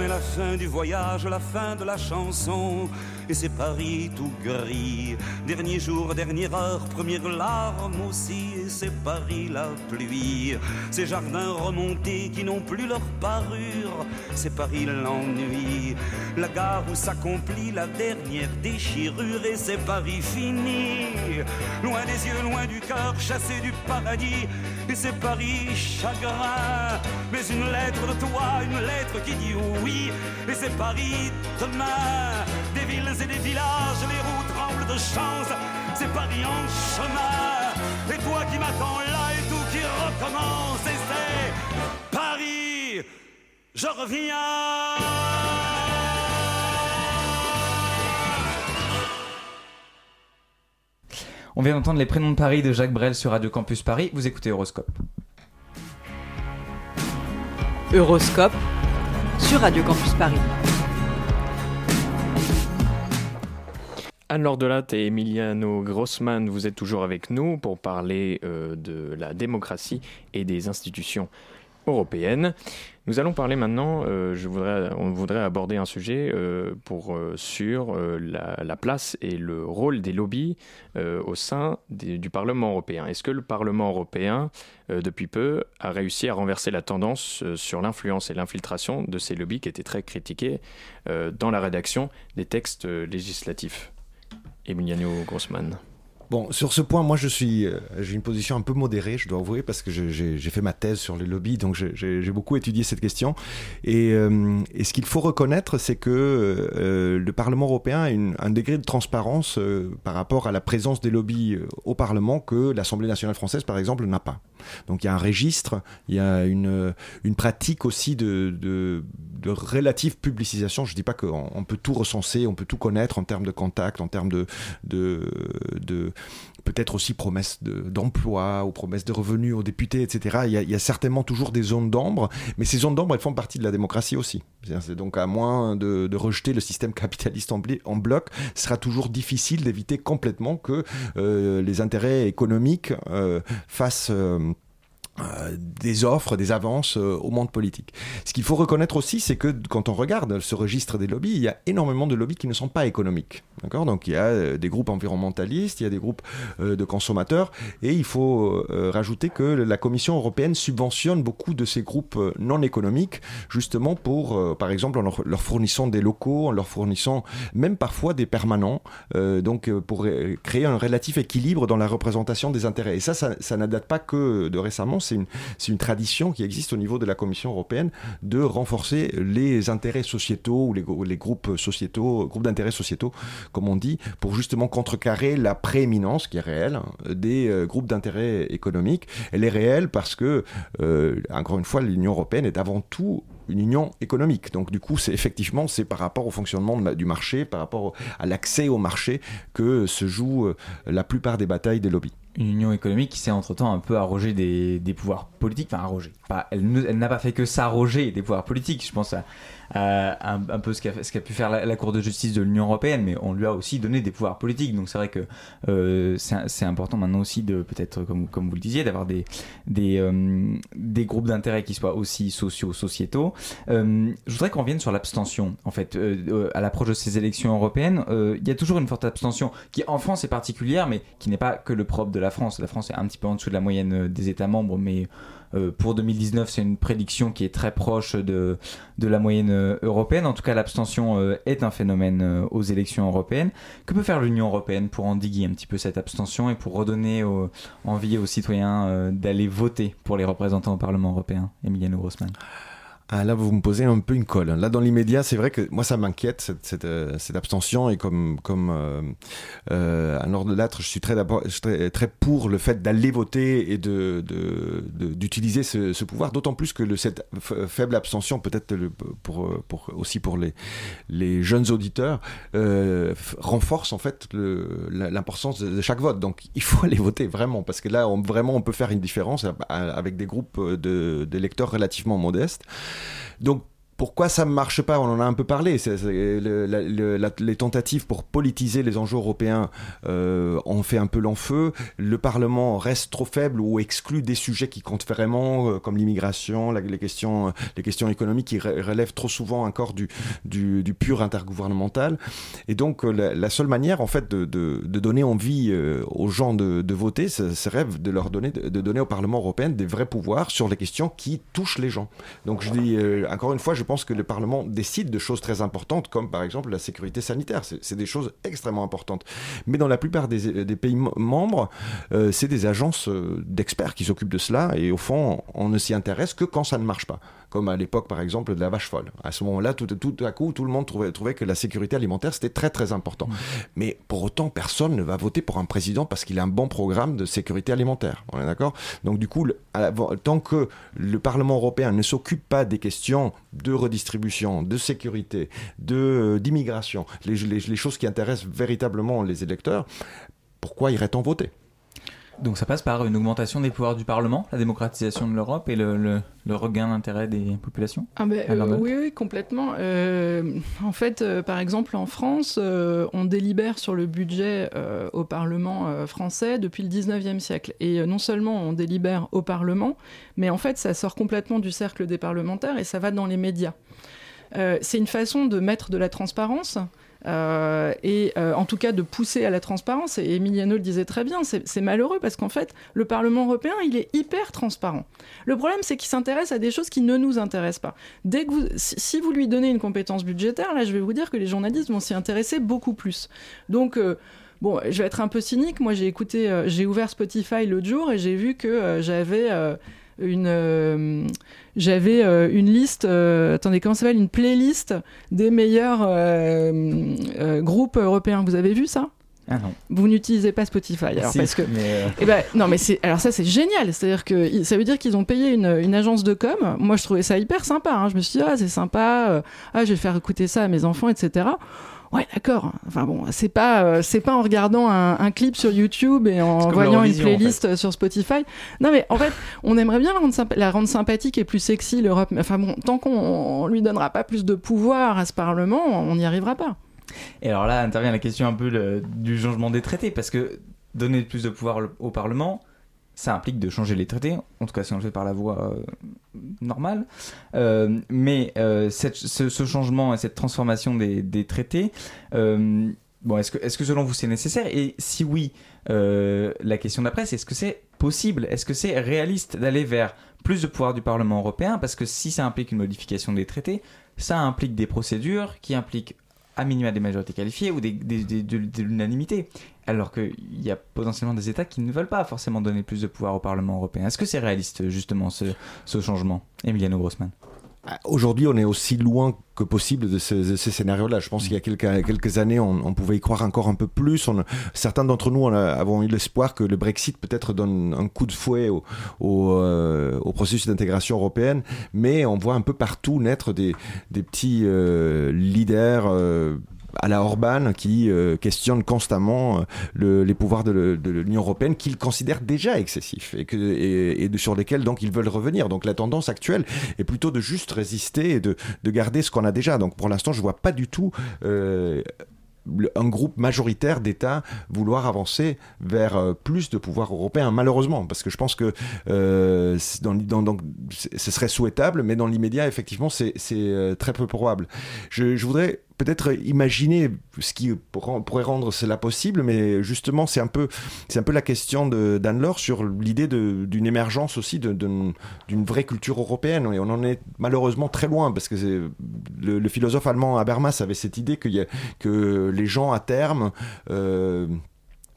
Speaker 11: La fin du voyage, la fin de la chanson, et c'est Paris tout gris. Dernier jour, dernière heure, première larme aussi, et c'est Paris la pluie. Ces jardins remontés qui n'ont plus leur parure, c'est Paris l'ennui. La gare où s'accomplit la dernière déchirure, et c'est Paris fini. Loin des yeux, loin du cœur, chassé du paradis, et c'est Paris chagrin. Mais une lettre de toi, une lettre qui dit oui, et c'est Paris demain. Des villes et des villages, les roues tremblent de chance, c'est Paris en chemin. Et toi qui m'attends là et tout qui recommence, et c'est Paris, je reviens.
Speaker 6: On vient d'entendre les prénoms de Paris de Jacques Brel sur Radio Campus Paris. Vous écoutez Horoscope.
Speaker 5: Euroscope sur Radio Campus Paris.
Speaker 7: Anne-Laure Delatte et Emiliano Grossman, vous êtes toujours avec nous pour parler euh, de la démocratie et des institutions européennes. Nous allons parler maintenant, euh, je voudrais, on voudrait aborder un sujet euh, pour, euh, sur la, la place et le rôle des lobbies au sein du Parlement européen. Est-ce que le Parlement européen, depuis peu, a réussi à renverser la tendance sur l'influence et l'infiltration de ces lobbies qui étaient très critiqués dans la rédaction des textes législatifs? Emiliano Grossman.
Speaker 10: Bon, sur ce point, moi, je suis, euh, j'ai une position un peu modérée, je dois avouer, parce que j'ai fait ma thèse sur les lobbies, donc j'ai- beaucoup étudié cette question. Et, euh, et ce qu'il faut reconnaître, c'est que euh, le Parlement européen a une- un degré de transparence euh, par rapport à la présence des lobbies euh, au Parlement que l'Assemblée nationale française, par exemple, n'a pas. Donc il y a un registre, il y a une, une pratique aussi de, de, de relative publicisation. Je ne dis pas qu'on on peut tout recenser, on peut tout connaître en termes de contact, en termes de, de, de peut-être aussi promesses de- d'emploi ou promesses de revenus aux députés, etc. Il y, a, certainement toujours des zones d'ombre, mais ces zones d'ombre, elles font partie de la démocratie aussi. C'est donc à moins de, rejeter le système capitaliste en, bloc, ce sera toujours difficile d'éviter complètement que euh, les intérêts économiques euh, fassent... euh, des offres, des avances au monde politique. Ce qu'il faut reconnaître aussi, c'est que quand on regarde ce registre des lobbies, il y a énormément de lobbies qui ne sont pas économiques. D'accord? Donc il y a euh, des groupes environnementalistes, il y a des groupes euh, de consommateurs, et il faut euh, rajouter que la Commission européenne subventionne beaucoup de ces groupes non économiques, justement pour, par exemple, en leur, fournissant des locaux, en leur fournissant même parfois des permanents, donc pour créer un relatif équilibre dans la représentation des intérêts. Et ça, ça, ça date pas que de récemment, c'est une, une tradition qui existe au niveau de la Commission européenne de renforcer les intérêts sociétaux ou les, les groupes sociétaux, groupes d'intérêts sociétaux, comme on dit, pour justement contrecarrer la prééminence qui est réelle hein, des euh, groupes d'intérêts économiques. Elle est réelle parce que, euh, encore une fois, l'Union européenne est avant tout une union économique. Donc du coup, c'est effectivement c'est par rapport au fonctionnement du marché, par rapport à l'accès au marché que se jouent euh, la plupart des batailles des lobbies.
Speaker 6: Une union économique qui s'est entre-temps un peu arrogée des, pouvoirs politiques, enfin arrogée. Pas, elle n'a pas fait que s'arroger des pouvoirs politiques. Je pense à, un, un, peu ce qu'a qu'a pu faire la, la, Cour de justice de l'Union européenne, mais on lui a aussi donné des pouvoirs politiques. Donc c'est vrai que euh, c'est important maintenant aussi de peut-être, comme, comme vous le disiez, d'avoir des, des, euh, des groupes d'intérêt qui soient aussi sociaux, sociétaux. Euh, je voudrais qu'on revienne sur l'abstention. En fait, euh, à l'approche de ces élections européennes, il y a toujours une forte abstention qui en France est particulière, mais qui n'est pas que le propre de la France. La France est un petit peu en dessous de la moyenne des États membres, mais euh, pour 2019, c'est une prédiction qui est très proche de, de la moyenne euh, européenne. En tout cas, l'abstention euh, est un phénomène aux élections européennes. Que peut faire l'Union européenne pour endiguer un petit peu cette abstention et pour redonner envie aux citoyens d'aller voter pour les représentants au Parlement européen Emiliano Grossman?
Speaker 10: Ah, là, vous me posez un peu une colle. Là, dans l'immédiat, c'est vrai que moi, ça m'inquiète, cette, cette, euh, cette, abstention. Et comme, comme euh, euh, un ordre de lettres, je suis très, très, très pour le fait d'aller voter et de, d'utiliser de, ce, ce, pouvoir. D'autant plus que le, cette faible abstention, peut-être pour, pour, aussi pour les, les jeunes auditeurs, euh, renforce en fait l'importance de, chaque vote. Donc, il faut aller voter vraiment. Parce que là, on, vraiment, on peut faire une différence avec des groupes d'électeurs relativement modestes. Donc pourquoi ça ne marche pas? On en a un peu parlé. les tentatives pour politiser les enjeux européens euh, ont fait un peu l'enfeu. Le Parlement reste trop faible ou exclut des sujets qui comptent vraiment, euh, comme l'immigration, les, questions, les questions économiques qui relèvent trop souvent encore du, pur intergouvernemental. Et donc, euh, la, seule manière, en fait, de, donner envie euh, aux gens de, de voter serait de leur donner, de donner au Parlement européen des vrais pouvoirs sur les questions qui touchent les gens. Donc, je dis, encore une fois, je pense pense que le Parlement décide de choses très importantes, comme par exemple la sécurité sanitaire. C'est des choses extrêmement importantes. Mais dans la plupart des, des pays membres, euh, c'est des agences euh, d'experts qui s'occupent de cela, et au fond, on ne s'y intéresse que quand ça ne marche pas comme à l'époque par exemple de la vache folle. À ce moment-là, tout, tout, à coup, tout le monde trouvait, trouvait que la sécurité alimentaire c'était très très important. Mmh. Mais pour autant, personne ne va voter pour un président parce qu'il a un bon programme de sécurité alimentaire. On est d'accord? Donc du coup, tant que le Parlement européen ne s'occupe pas des questions de redistribution, de sécurité, de euh, d'immigration, les, les, les choses qui intéressent véritablement les électeurs, pourquoi irait-on voter?
Speaker 6: Donc ça passe par une augmentation des pouvoirs du Parlement, la démocratisation de l'Europe et le, le, regain d'intérêt des populations
Speaker 2: ah ben, euh, oui, oui, complètement. Euh, en fait, euh, par exemple, en France, on délibère sur le budget au Parlement français depuis le 19e siècle. Et non seulement on délibère au Parlement, mais en fait, ça sort complètement du cercle des parlementaires et ça va dans les médias. C'est une façon de mettre de la transparence euh, et euh, en tout cas de pousser à la transparence. Et Emiliano le disait très bien, c'est malheureux parce qu'en fait, le Parlement européen, il est hyper transparent. Le problème, c'est qu'il s'intéresse à des choses qui ne nous intéressent pas. Dès que vous, si vous lui donnez une compétence budgétaire, là, je vais vous dire que les journalistes vont s'y intéresser beaucoup plus. Donc, euh, Bon, je vais être un peu cynique. Moi, j'ai écouté, j'ai ouvert Spotify l'autre jour et j'ai vu que j'avais une euh, j'avais euh, une liste euh, attendez comment ça s'appelle? Une playlist des meilleurs groupes européens. Vous avez vu ça?
Speaker 6: Ah non.
Speaker 2: Vous n'utilisez pas Spotify alors parce que eh ben, non mais c'est alors ça c'est génial. C'est-à-dire que ça veut dire qu'ils ont payé une, une, agence de com. Moi je trouvais ça hyper sympa hein. je me suis dit ah c'est sympa ah je vais faire écouter ça à mes enfants etc Ouais, d'accord. Enfin bon, c'est pas euh, c'est pas en regardant un, clip sur YouTube et en voyant une playlist sur Spotify. Non mais en fait, on aimerait bien la rendre, la rendre sympathique et plus sexy l'Europe. Enfin bon, tant qu'on lui donnera pas plus de pouvoir à ce Parlement, on n'y arrivera pas.
Speaker 6: Et alors là intervient la question un peu du changement des traités parce que donner plus de pouvoir au Parlement, ça implique de changer les traités, en tout cas si on le fait par la voie euh, normale. Euh, mais euh, ce, changement et cette transformation des, traités, bon, est-ce que, selon vous c'est nécessaire? Et si oui, la question d'après, c'est est-ce que c'est possible? Est-ce que c'est réaliste d'aller vers plus de pouvoir du Parlement européen? Parce que si ça implique une modification des traités, ça implique des procédures qui impliquent à minima des majorités qualifiées ou de, l'unanimité. Alors qu'il y a potentiellement des États qui ne veulent pas forcément donner plus de pouvoir au Parlement européen. Est-ce que c'est réaliste, justement, ce, ce changement Emiliano Grossman?
Speaker 10: Ah, Aujourd'hui, on est aussi loin que possible de ces, scénarios-là. Je pense qu'il y a quelques, quelques années, on, pouvait y croire encore un peu plus. certains d'entre nous on avons eu l'espoir que le Brexit peut-être donne un coup de fouet au, au, euh, processus d'intégration européenne, mais on voit un peu partout naître des, des petits euh, leaders. Euh, à la Orban qui questionne constamment les pouvoirs de, l'Union européenne qu'il considère déjà excessifs et, sur lesquels donc ils veulent revenir. Donc la tendance actuelle est plutôt de juste résister et de, de garder ce qu'on a déjà. Donc pour l'instant, je vois pas du tout un groupe majoritaire d'États vouloir avancer vers euh, plus de pouvoir européen, malheureusement, parce que je pense que euh, ce serait souhaitable, mais dans l'immédiat, effectivement, c'est euh, très peu probable. Je voudrais peut-être imaginer ce qui pourrait rendre cela possible, mais justement, c'est un peu, un peu la question d'Anne-Laure sur l'idée d'une émergence aussi d'une vraie culture européenne. Et on en est malheureusement très loin, parce que le, philosophe allemand Habermas avait cette idée que les gens, à terme, euh,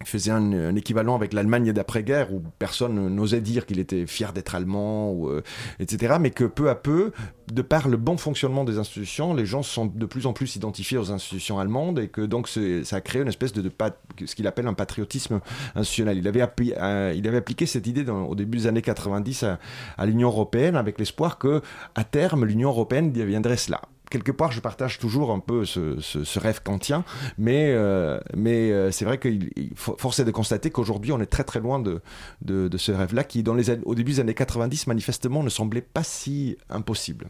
Speaker 10: faisait un, équivalent avec l'Allemagne d'après-guerre où personne n'osait dire qu'il était fier d'être allemand, euh, etc. Mais que peu à peu, de par le bon fonctionnement des institutions, les gens sont de plus en plus identifiés aux institutions allemandes et que donc ça a créé une espèce de, ce qu'il appelle un patriotisme institutionnel. Il avait, euh, il appliqué cette idée au début des années 90 à, à l'Union européenne avec l'espoir que à terme l'Union européenne deviendrait cela quelque part, je partage toujours un peu ce, rêve kantien, mais, euh, mais euh, c'est vrai qu'il force est de constater qu'aujourd'hui, on est très très loin de, de, ce rêve-là, qui, dans les, au début des années 90, manifestement, ne semblait pas si impossible.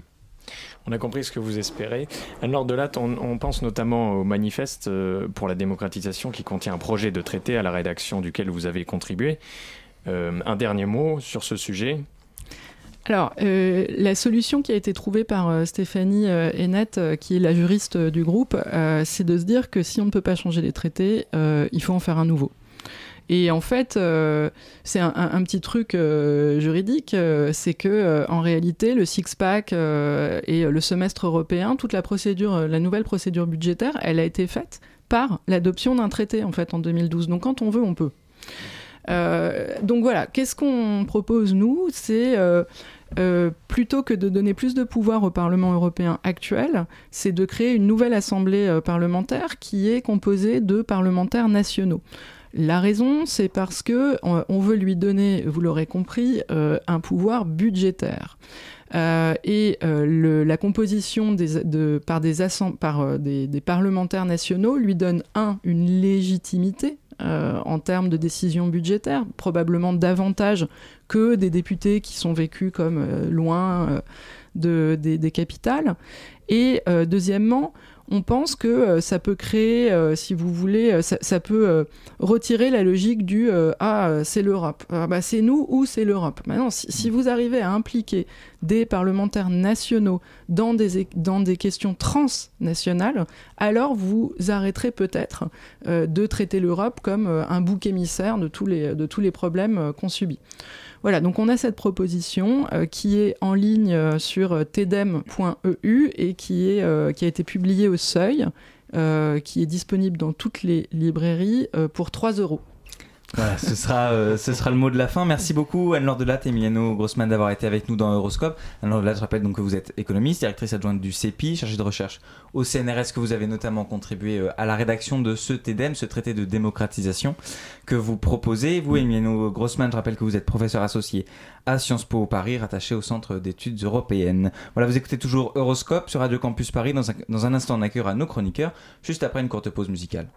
Speaker 7: On a compris ce que vous espérez. Alors de là, on, pense notamment au manifeste euh, pour la démocratisation qui contient un projet de traité à la rédaction duquel vous avez contribué. un dernier mot sur ce sujet.
Speaker 2: Alors, euh, la solution qui a été trouvée par euh, Stéphanie euh, qui est la juriste du groupe, c'est de se dire que si on ne peut pas changer les traités, il faut en faire un nouveau. Et en fait, c'est un, petit truc juridique, c'est que en réalité, le six-pack et le semestre européen, toute la procédure, la nouvelle procédure budgétaire, elle a été faite par l'adoption d'un traité en fait en 2012. Donc quand on veut, on peut. donc voilà, qu'est-ce qu'on propose nous? C'est euh, plutôt que de donner plus de pouvoir au Parlement européen actuel, c'est de créer une nouvelle assemblée euh, parlementaire qui est composée de parlementaires nationaux. La raison, c'est parce que on, veut lui donner, vous l'aurez compris, euh, un pouvoir budgétaire. et la composition par, des, par des, parlementaires nationaux lui donne un une légitimité euh, en termes de décision budgétaire, probablement davantage que des députés qui sont vécus comme euh, loin euh, de, des, capitales. Et deuxièmement, on pense que euh, ça peut créer, euh, si vous voulez, euh, ça, peut retirer la logique du ah c'est l'Europe, ah, bah, c'est nous ou c'est l'Europe. Maintenant, si, vous arrivez à impliquer des parlementaires nationaux dans des, questions transnationales, alors vous arrêterez peut-être de traiter l'Europe comme un bouc émissaire de tous les problèmes qu'on subit. Voilà, donc on a cette proposition euh, qui est en ligne euh, sur euh, tedem.eu et qui, est, qui a été publiée au seuil, qui est disponible dans toutes les librairies pour 3 euros.
Speaker 6: Voilà, ce sera, euh, ce sera le mot de la fin. Merci beaucoup Anne-Laure Delatte et Emiliano Grossman d'avoir été avec nous dans Euroscope. Anne-Laure Delatte, je rappelle donc que vous êtes économiste, directrice adjointe du CEPI, chargée de recherche au CNRS, que vous avez notamment contribué euh, à la rédaction de ce TEDEM, ce traité de démocratisation que vous proposez. Vous, Emiliano Grossman, je rappelle que vous êtes professeur associé à Sciences Po Paris, rattaché au Centre d'études européennes. Voilà, vous écoutez toujours Euroscope sur Radio Campus Paris. Dans un, dans un instant, on accueillera nos chroniqueurs, juste après une courte pause musicale.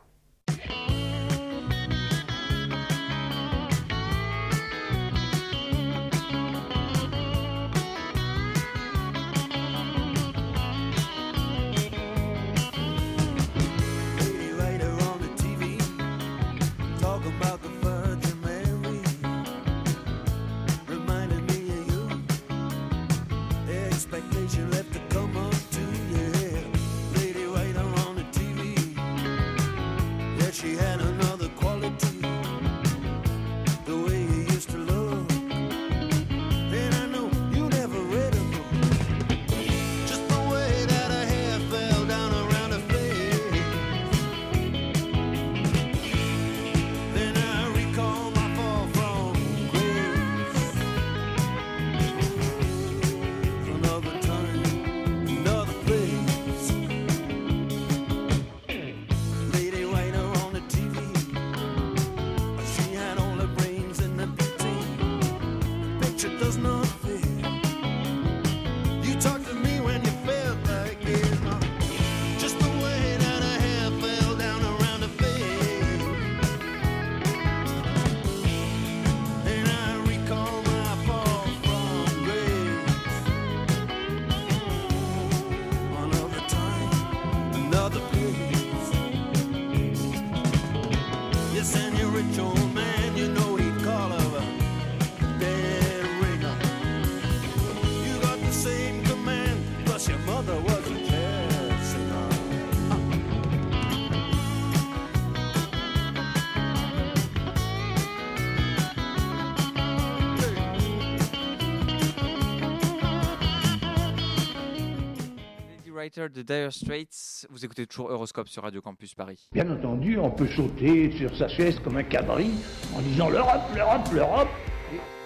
Speaker 6: Writer de Dire Straits, vous écoutez toujours Euroscope sur Radio Campus Paris.
Speaker 8: Bien entendu, on peut sauter sur sa chaise comme un cabri en disant l'Europe, l'Europe, l'Europe.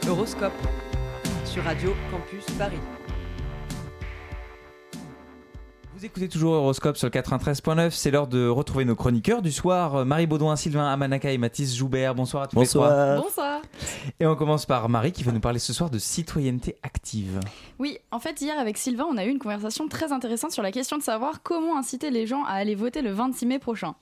Speaker 5: Euroscope sur Radio Campus Paris.
Speaker 6: Vous écoutez toujours Euroscope sur le 93.9, c'est l'heure de retrouver nos chroniqueurs du soir, euh, Marie Baudouin, Sylvain Amanaka et Mathis Joubert. Bonsoir à tous les trois.
Speaker 2: Bonsoir.
Speaker 6: Et on commence par Marie qui va nous parler ce soir de citoyenneté active.
Speaker 12: Oui, en fait, hier avec Sylvain, on a eu une conversation très intéressante sur la question de savoir comment inciter les gens à aller voter le 26 mai prochain.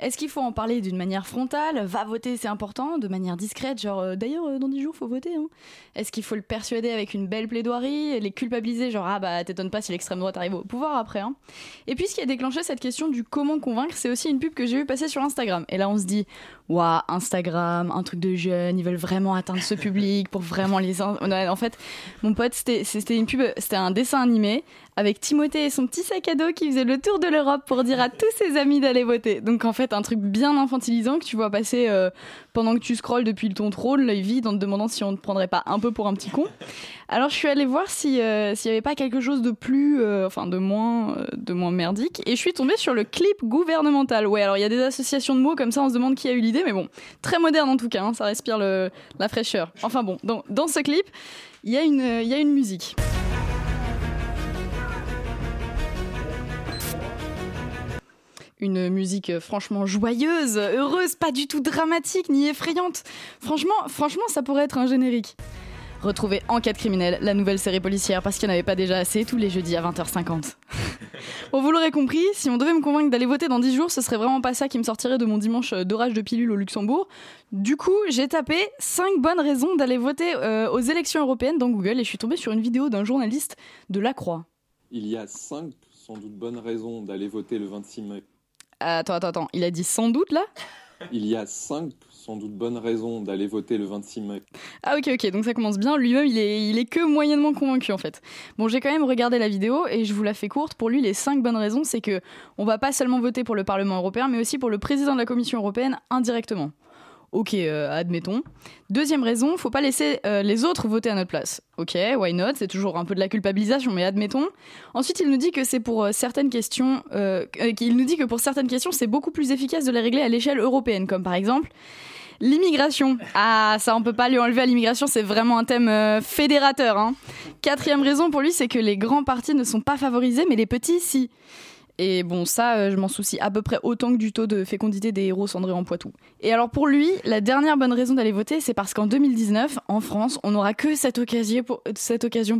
Speaker 12: Est-ce qu'il faut en parler d'une manière frontale? Va voter, c'est important, de manière discrète, genre euh, d'ailleurs, euh, dans 10 jours, faut voter. hein. Est-ce qu'il faut le persuader avec une belle plaidoirie, les culpabiliser, genre ah bah t'étonnes pas si l'extrême droite arrive au pouvoir après. hein. Et puis ce qui a déclenché cette question du comment convaincre, c'est aussi une pub que j'ai vu passer sur Instagram. Et là, on se dit Waouh, Instagram, un truc de jeunes, ils veulent vraiment atteindre ce public pour vraiment les. En fait, mon pote, c'était une pub, c'était un dessin animé avec Timothée et son petit sac à dos qui faisait le tour de l'Europe pour dire à tous ses amis d'aller voter. Donc en fait, un truc bien infantilisant que tu vois passer euh, pendant que tu scrolles depuis ton trône, l'œil vide, en te demandant si on ne te prendrait pas un peu pour un petit con. Alors je suis allée voir euh, s'il y avait pas quelque chose de plus, euh, enfin de moins, euh, de moins merdique, et je suis tombée sur le clip gouvernemental. Ouais, alors il y a des associations de mots comme ça, on se demande qui a eu l'idée, mais bon, très moderne en tout cas, hein, ça respire le, la fraîcheur. Enfin bon, dans, dans ce clip, il y a une, il y a une musique. Une musique euh, franchement joyeuse, heureuse, pas du tout dramatique ni effrayante. Franchement, franchement, ça pourrait être un générique. Retrouvez Enquête criminelle, la nouvelle série policière, parce qu'il n'y en avait pas déjà assez tous les jeudis à 20h50. bon, vous l'aurez compris, si on devait me convaincre d'aller voter dans 10 jours, ce serait vraiment pas ça qui me sortirait de mon dimanche euh, d'orage de pilule au Luxembourg. Du coup, j'ai tapé 5 bonnes raisons d'aller voter euh, aux élections européennes dans Google et je suis tombée sur une vidéo d'un journaliste de La Croix.
Speaker 13: Il y a cinq sans doute bonnes raisons d'aller voter le 26 mai.
Speaker 12: Attends, attends, attends, il a dit sans doute là?
Speaker 13: Il y a cinq sans doute bonnes raisons d'aller voter le 26 mai.
Speaker 12: Ah ok ok. Donc ça commence bien. Lui-même il est, il est que moyennement convaincu en fait. Bon j'ai quand même regardé la vidéo et je vous la fais courte. Pour lui les cinq bonnes raisons c'est que on va pas seulement voter pour le Parlement européen mais aussi pour le président de la Commission européenne indirectement ok euh, admettons deuxième raison faut pas laisser euh, les autres voter à notre place ok why not? C'est toujours un peu de la culpabilisation mais admettons ensuite il nous dit que c'est pour certaines questions c'est beaucoup plus efficace de les régler à l'échelle européenne comme par exemple L'immigration. Ah, ça, on peut pas lui enlever à l'immigration, c'est vraiment un thème euh, fédérateur. hein. Quatrième raison pour lui, c'est que les grands partis ne sont pas favorisés, mais les petits, si. Et bon, ça, euh, je m'en soucie à peu près autant que du taux de fécondité des héros cendrés en Poitou. Et alors pour lui, la dernière bonne raison d'aller voter, c'est parce qu'en 2019, en France, on n'aura que cette occasion,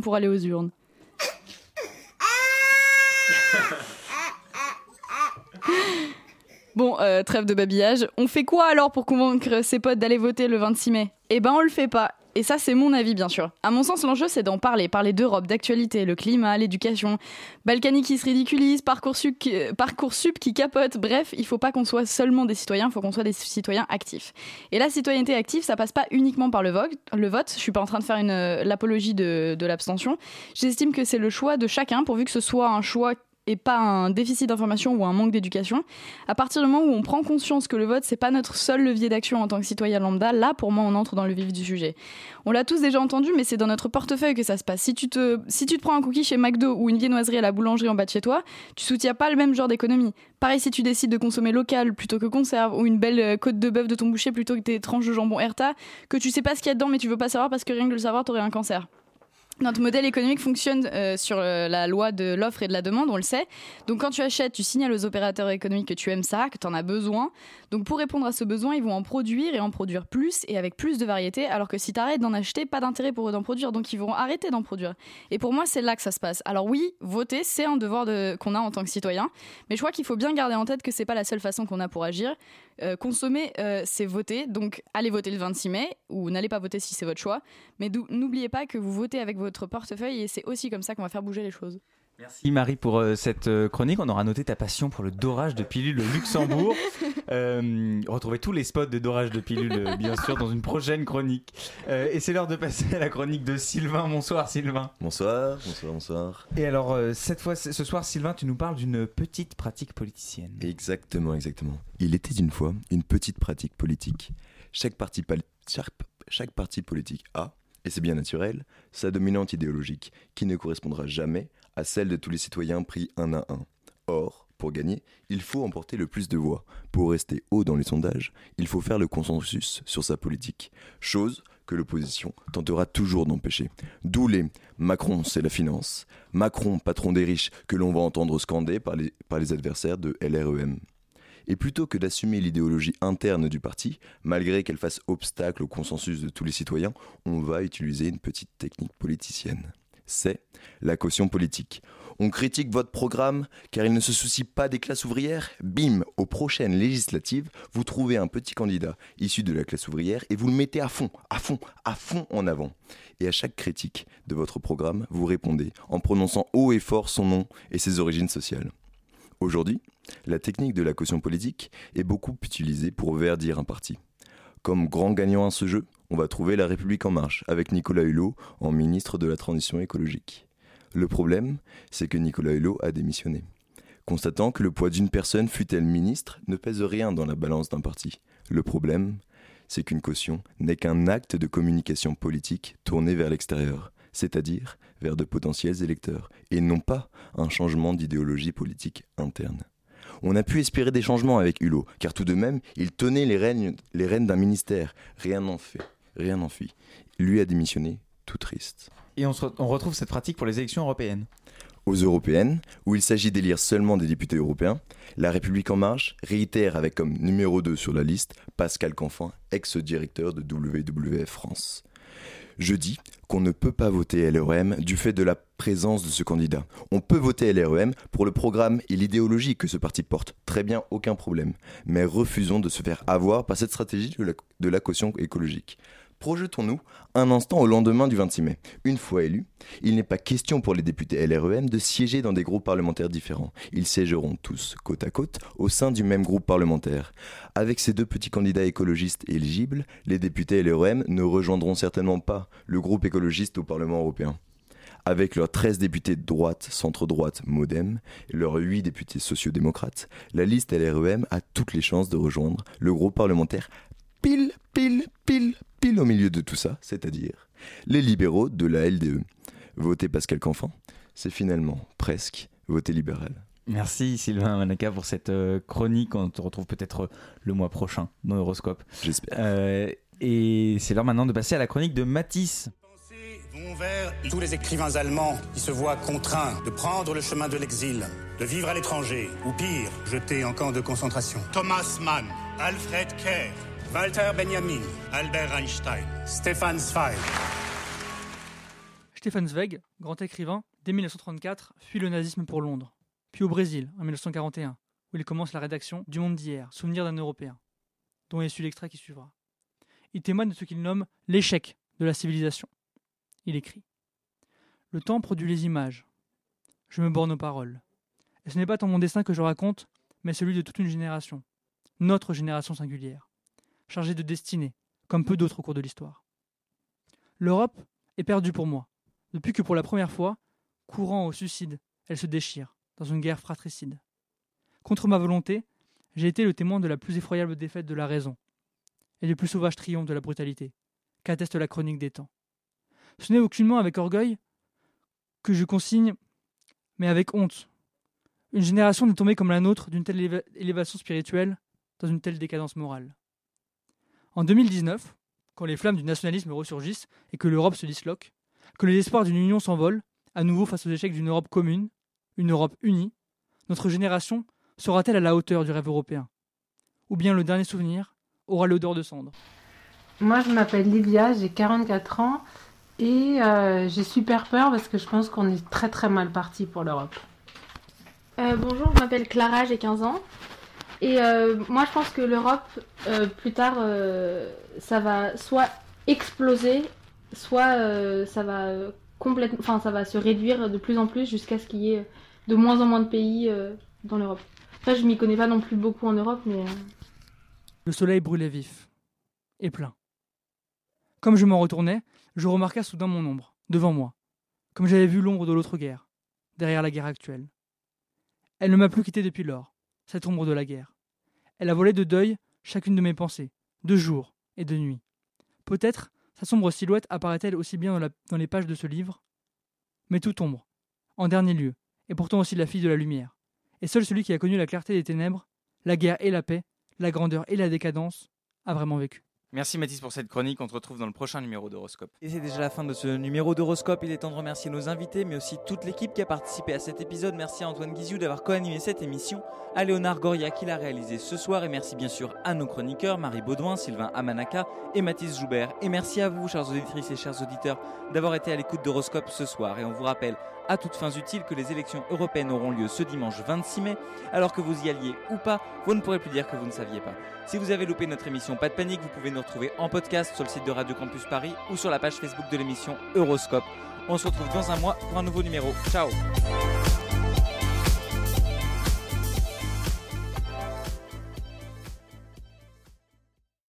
Speaker 12: pour, aller aux urnes. Bon, euh, trêve de babillage. On fait quoi alors pour convaincre ses potes d'aller voter le 26 mai? Eh ben, on le fait pas. Et ça, c'est mon avis, bien sûr. À mon sens, l'enjeu, c'est d'en parler. Parler d'Europe, d'actualité, le climat, l'éducation. Balkany qui se ridiculise, Parcoursup qui, euh, Parcoursup qui capote. Bref, il faut pas qu'on soit seulement des citoyens, il faut qu'on soit des citoyens actifs. Et la citoyenneté active, ça passe pas uniquement par le vote. Le vote. Je suis pas en train de faire euh, l'apologie de l'abstention. J'estime que c'est le choix de chacun, pourvu que ce soit un choix et pas un déficit d'information ou un manque d'éducation. À partir du moment où on prend conscience que le vote, c'est pas notre seul levier d'action en tant que citoyen lambda, là, pour moi, on entre dans le vif du sujet. On l'a tous déjà entendu, mais c'est dans notre portefeuille que ça se passe. Si tu te, si tu te prends un cookie chez McDo ou une viennoiserie à la boulangerie en bas de chez toi, tu soutiens pas le même genre d'économie. Pareil si tu décides de consommer local plutôt que conserve, ou une belle euh, côte de bœuf de ton boucher plutôt que des tranches de jambon Herta, que tu sais pas ce qu'il y a dedans, mais tu veux pas savoir parce que rien que de le savoir, t'aurais un cancer. Notre modèle économique fonctionne euh, sur euh, la loi de l'offre et de la demande, on le sait. Donc quand tu achètes, tu signales aux opérateurs économiques que tu aimes ça, que tu en as besoin. Donc pour répondre à ce besoin, ils vont en produire et en produire plus et avec plus de variété, alors que si tu arrêtes d'en acheter, pas d'intérêt pour eux d'en produire, donc ils vont arrêter d'en produire. Et pour moi, c'est là que ça se passe. Alors oui, voter, c'est un devoir de- qu'on a en tant que citoyen, mais je crois qu'il faut bien garder en tête que c'est pas la seule façon qu'on a pour agir. Euh, consommer, euh, c'est voter, donc allez voter le 26 mai, ou n'allez pas voter si c'est votre choix, mais n'oubliez pas que vous votez avec votre portefeuille et c'est aussi comme ça qu'on va faire bouger les choses.
Speaker 6: Merci Marie pour euh, cette euh, chronique. On aura noté ta passion pour le dorage de pilules au Luxembourg. Euh, retrouvez tous les spots de dorage de pilules, euh, bien sûr, dans une prochaine chronique. Euh, et c'est l'heure de passer à la chronique de Sylvain. Bonsoir Sylvain.
Speaker 14: Bonsoir, bonsoir, bonsoir.
Speaker 6: Et alors, euh, cette fois, ce soir, Sylvain, tu nous parles d'une petite pratique politicienne.
Speaker 14: Exactement, exactement. Il était une fois une petite pratique politique. Chaque parti, pal- chaque, chaque parti politique a, et c'est bien naturel, sa dominante idéologique, qui ne correspondra jamais à celle de tous les citoyens pris un à un. Or, pour gagner, il faut emporter le plus de voix. Pour rester haut dans les sondages, il faut faire le consensus sur sa politique. Chose que l'opposition tentera toujours d'empêcher. D'où les Macron, c'est la finance. Macron, patron des riches, que l'on va entendre scander par les adversaires de LREM. Et plutôt que d'assumer l'idéologie interne du parti, malgré qu'elle fasse obstacle au consensus de tous les citoyens, on va utiliser une petite technique politicienne. C'est la caution politique. On critique votre programme car il ne se soucie pas des classes ouvrières Bim, aux prochaines législatives, vous trouvez un petit candidat issu de la classe ouvrière et vous le mettez à fond, à fond, à fond en avant. Et à chaque critique de votre programme, vous répondez en prononçant haut et fort son nom et ses origines sociales. Aujourd'hui, la technique de la caution politique est beaucoup utilisée pour verdir un parti. Comme grand gagnant à ce jeu, on va trouver La République en marche avec Nicolas Hulot en ministre de la Transition écologique. Le problème, c'est que Nicolas Hulot a démissionné. Constatant que le poids d'une personne, fût-elle ministre, ne pèse rien dans la balance d'un parti. Le problème, c'est qu'une caution n'est qu'un acte de communication politique tourné vers l'extérieur, c'est-à-dire vers de potentiels électeurs, et non pas un changement d'idéologie politique interne. On a pu espérer des changements avec Hulot, car tout de même, il tenait les rênes, les rênes d'un ministère. Rien n'en fait, rien n'en fit. Lui a démissionné, tout triste.
Speaker 6: Et on, se re- on retrouve cette pratique pour les élections européennes.
Speaker 14: Aux européennes, où il s'agit d'élire seulement des députés européens, La République En Marche réitère avec comme numéro 2 sur la liste Pascal Canfin, ex-directeur de WWF France. Je dis qu'on ne peut pas voter LREM du fait de la présence de ce candidat. On peut voter LREM pour le programme et l'idéologie que ce parti porte. Très bien, aucun problème. Mais refusons de se faire avoir par cette stratégie de la, de la caution écologique. Projetons-nous un instant au lendemain du 26 mai. Une fois élus, il n'est pas question pour les députés LREM de siéger dans des groupes parlementaires différents. Ils siégeront tous côte à côte au sein du même groupe parlementaire. Avec ces deux petits candidats écologistes éligibles, les députés LREM ne rejoindront certainement pas le groupe écologiste au Parlement européen. Avec leurs 13 députés droite, centre-droite, modem, et leurs 8 députés sociodémocrates, la liste LREM a toutes les chances de rejoindre le groupe parlementaire pile, pile, pile, pile au milieu de tout ça, c'est-à-dire les libéraux de la LDE. Voter Pascal Canfin, c'est finalement presque voter libéral.
Speaker 6: Merci Sylvain Manaka pour cette euh, chronique. On te retrouve peut-être euh, le mois prochain dans Horoscope.
Speaker 14: J'espère.
Speaker 6: Euh, et c'est l'heure maintenant de passer à la chronique de Matisse.
Speaker 15: vont vers tous les écrivains allemands qui se voient contraints de prendre le chemin de l'exil, de vivre à l'étranger, ou pire, jetés en camp de concentration. Thomas Mann, Alfred Kerr, Walter Benjamin, Albert Einstein, Stefan Zweig.
Speaker 16: Stefan Zweig, grand écrivain, dès 1934, fuit le nazisme pour Londres, puis au Brésil en 1941, où il commence la rédaction du Monde d'hier, Souvenir d'un Européen, dont est issu l'extrait qui suivra. Il témoigne de ce qu'il nomme l'échec de la civilisation. Il écrit Le temps produit les images. Je me borne aux paroles. Et ce n'est pas tant mon destin que je raconte, mais celui de toute une génération, notre génération singulière, chargée de destinée, comme peu d'autres au cours de l'histoire. L'Europe est perdue pour moi, depuis que pour la première fois, courant au suicide, elle se déchire, dans une guerre fratricide. Contre ma volonté, j'ai été le témoin de la plus effroyable défaite de la raison, et du plus sauvage triomphe de la brutalité, qu'atteste la chronique des temps. Ce n'est aucunement avec orgueil que je consigne, mais avec honte. Une génération n'est tombée comme la nôtre d'une telle éva- élévation spirituelle dans une telle décadence morale. En 2019, quand les flammes du nationalisme ressurgissent et que l'Europe se disloque, que les espoirs d'une union s'envolent, à nouveau face aux échecs d'une Europe commune, une Europe unie, notre génération sera-t-elle à la hauteur du rêve européen? Ou bien le dernier souvenir aura l'odeur de cendre?
Speaker 17: Moi, je m'appelle Livia, j'ai 44 ans et euh, j'ai super peur parce que je pense qu'on est très très mal parti pour l'Europe.
Speaker 18: Euh, bonjour, je m'appelle Clara, j'ai 15 ans. Et euh, moi, je pense que l'Europe, euh, plus tard, euh, ça va soit exploser, soit ça va complètement, ça va se réduire de plus en plus jusqu'à ce qu'il y ait de moins en moins de pays dans l'Europe. Après, je m'y connais pas non plus beaucoup en Europe, mais
Speaker 16: Le soleil brûlait vif et plein. Comme je m'en retournais, je remarqua soudain mon ombre, devant moi, comme j'avais vu l'ombre de l'autre guerre, derrière la guerre actuelle. Elle ne m'a plus quitté depuis lors, cette ombre de la guerre. Elle a volé de deuil chacune de mes pensées, de jour et de nuit. Peut-être sa sombre silhouette apparaît-elle aussi bien dans, les pages de ce livre, mais toute ombre, en dernier lieu, est pourtant aussi la fille de la lumière. Et seul celui qui a connu la clarté des ténèbres, la guerre et la paix, la grandeur et la décadence, a vraiment vécu.
Speaker 6: Merci Mathis pour cette chronique, on te retrouve dans le prochain numéro d'Horoscope. Et c'est déjà la fin de ce numéro d'Horoscope, il est temps de remercier nos invités, mais aussi toute l'équipe qui a participé à cet épisode. Merci à Antoine Guizou d'avoir co-animé cette émission, à Léonard Goria qui l'a réalisé ce soir, et merci bien sûr à nos chroniqueurs, Marie Baudouin, Sylvain Amanaka et Mathis Joubert. Et merci à vous, chers auditrices et chers auditeurs, d'avoir été à l'écoute d'Horoscope ce soir. Et on vous rappelle à toutes fins utiles que les élections européennes auront lieu ce dimanche 26 mai, alors que vous y alliez ou pas, vous ne pourrez plus dire que vous ne saviez pas. Si vous avez loupé notre émission, pas de panique, vous pouvez nous retrouver en podcast sur le site de Radio Campus Paris ou sur la page Facebook de l'émission Euroscope. On se retrouve dans un mois pour un nouveau numéro. Ciao